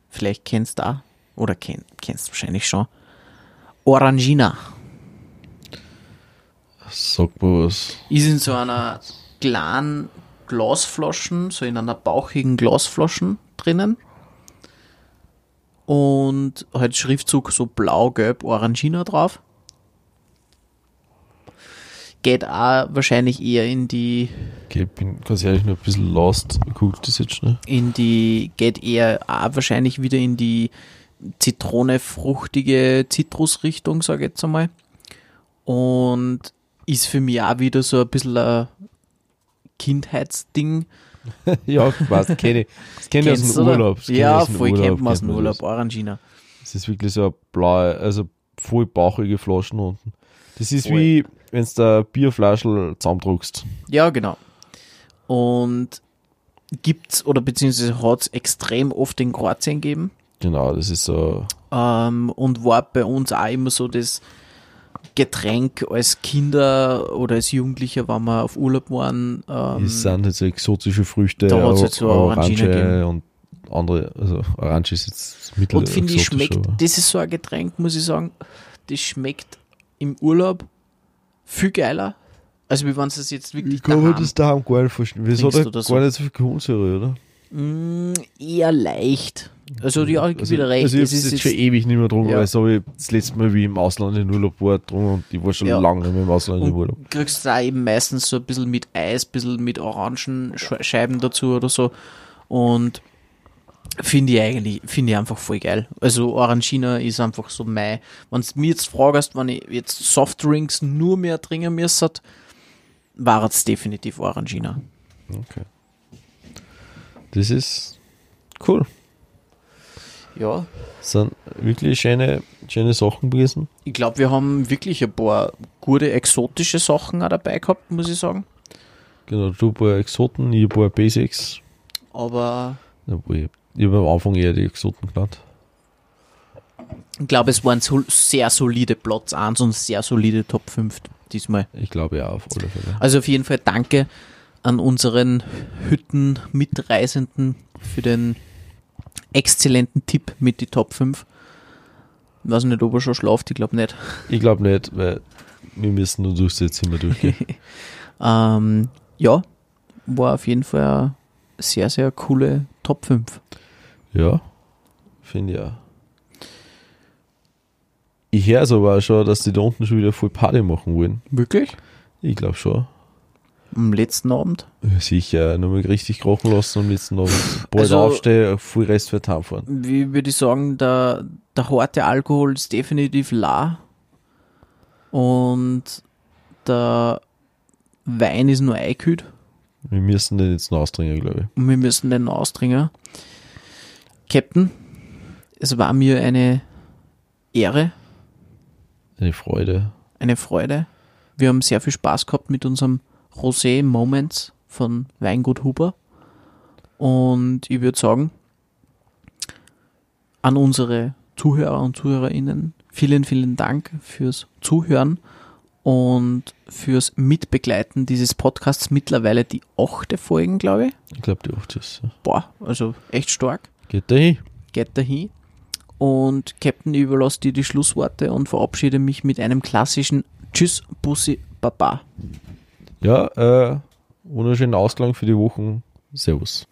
vielleicht kennst du auch, oder kenn, kennst du wahrscheinlich schon, Orangina. Sag mal was. Ist in so einer kleinen Glasflaschen, so in einer bauchigen Glasflaschen drinnen. Und halt Schriftzug so blau-gelb Orangina drauf. Geht auch wahrscheinlich eher in die, Okay, ich bin ganz ehrlich nur ein bisschen lost. Guckt das jetzt schnell. in die, geht eher auch wahrscheinlich wieder in die Zitrone-fruchtige Zitrusrichtung, sage ich jetzt einmal. Und ist für mich auch wieder so ein bisschen ein Kindheitsding. [laughs] ja, passt, kenne ich. Das kenne ich aus dem? Urlaub. Ja, voll Urlaub, kennt man aus dem Urlaub. Orangina. Es ist wirklich so eine blaue, also voll bauchige Flaschen unten. Das ist Voll. wie, wenn du da Bierflaschel zusammendruckst. Ja, genau. Und gibt's oder beziehungsweise hat's extrem oft in Kroatien gegeben Genau, das ist so, ähm, und war bei uns auch immer so das Getränk als Kinder oder als Jugendlicher, wenn wir auf Urlaub waren. Ähm, es sind so exotische Früchte, Da hat's Or- halt so gegeben. und andere, also Orange ist jetzt mittel und finde ich, schmeckt, aber- das ist so ein Getränk, muss ich sagen, das schmeckt im Urlaub viel geiler. Also wie wenn es jetzt wirklich Ich kann mir das daheim gar nicht verstehen. Wieso hat er so. gar nicht so viel Kohlensäure, oder? Mm, eher leicht. Also ja, ich gebe Also, wieder recht. also ich es habe ist jetzt schon ewig nicht mehr getrunken, Ja. weil so habe ich das letzte Mal, wie ich im Ausland in Urlaub war, getrunken und ich war schon Ja. lange nicht mehr im Ausland im Urlaub. und kriegst da eben meistens so ein bisschen mit Eis, ein bisschen mit Orangenscheiben dazu oder so. Und finde ich eigentlich, finde ich einfach voll geil. Also Orangina ist einfach so mein, wenn du mir jetzt fragst, wenn ich jetzt Softdrinks nur mehr trinken müsste, war es definitiv Orangina. Okay. Das ist cool. Ja, Das sind wirklich schöne, schöne Sachen gewesen. ich glaube, wir haben wirklich ein paar gute exotische Sachen auch dabei gehabt, muss ich sagen. Genau, du ein paar Exoten, ich ein paar Basics. Aber Obwohl, ich, ich habe am Anfang eher die Exoten genannt. ich glaube, es waren so sehr solide Platz 1 und sehr solide Top 5 diesmal. Ich glaube ja, auf alle Fälle. Also auf jeden Fall danke an unseren Hütten-Mitreisenden für den exzellenten Tipp mit die Top 5. Ich weiß nicht, ob er schon schlaft, ich glaube nicht. Ich glaube nicht, weil wir müssen nur durchs Zimmer durchgehen. [laughs] Ähm, ja, war auf jeden Fall eine sehr, sehr coole Top 5. ja, finde ich auch. Ich höre es aber auch schon, dass die da unten schon wieder voll Party machen wollen. Wirklich? Ich glaube schon. Am letzten Abend? Ja, Sicher, nochmal richtig krochen lassen am letzten Abend. Bald Also- aufstehen, voll Rest für heimfahren. Wie würde ich sagen, der, der harte Alkohol ist definitiv la. Und der Wein ist nur eingekühlt. Wir müssen den jetzt noch ausdringen, glaube ich. Und wir müssen den ausdringen. Captain, es war mir eine Ehre, Eine Freude. eine Freude. Wir haben sehr viel Spaß gehabt mit unserem Rosé Moments von Weingut Huber. Und ich würde sagen, an unsere Zuhörer und Zuhörerinnen, vielen, vielen Dank fürs Zuhören und fürs Mitbegleiten dieses Podcasts. Mittlerweile die achte Folgen, glaube ich. Ich glaube, die oft ist. Boah, also echt stark. Geht da hin. geht dahin. Und Captain, ich überlasse dir die Schlussworte und verabschiede mich mit einem klassischen Tschüss, Bussi, Baba. Ja, äh, wunderschönen Ausklang für die Wochen. Servus.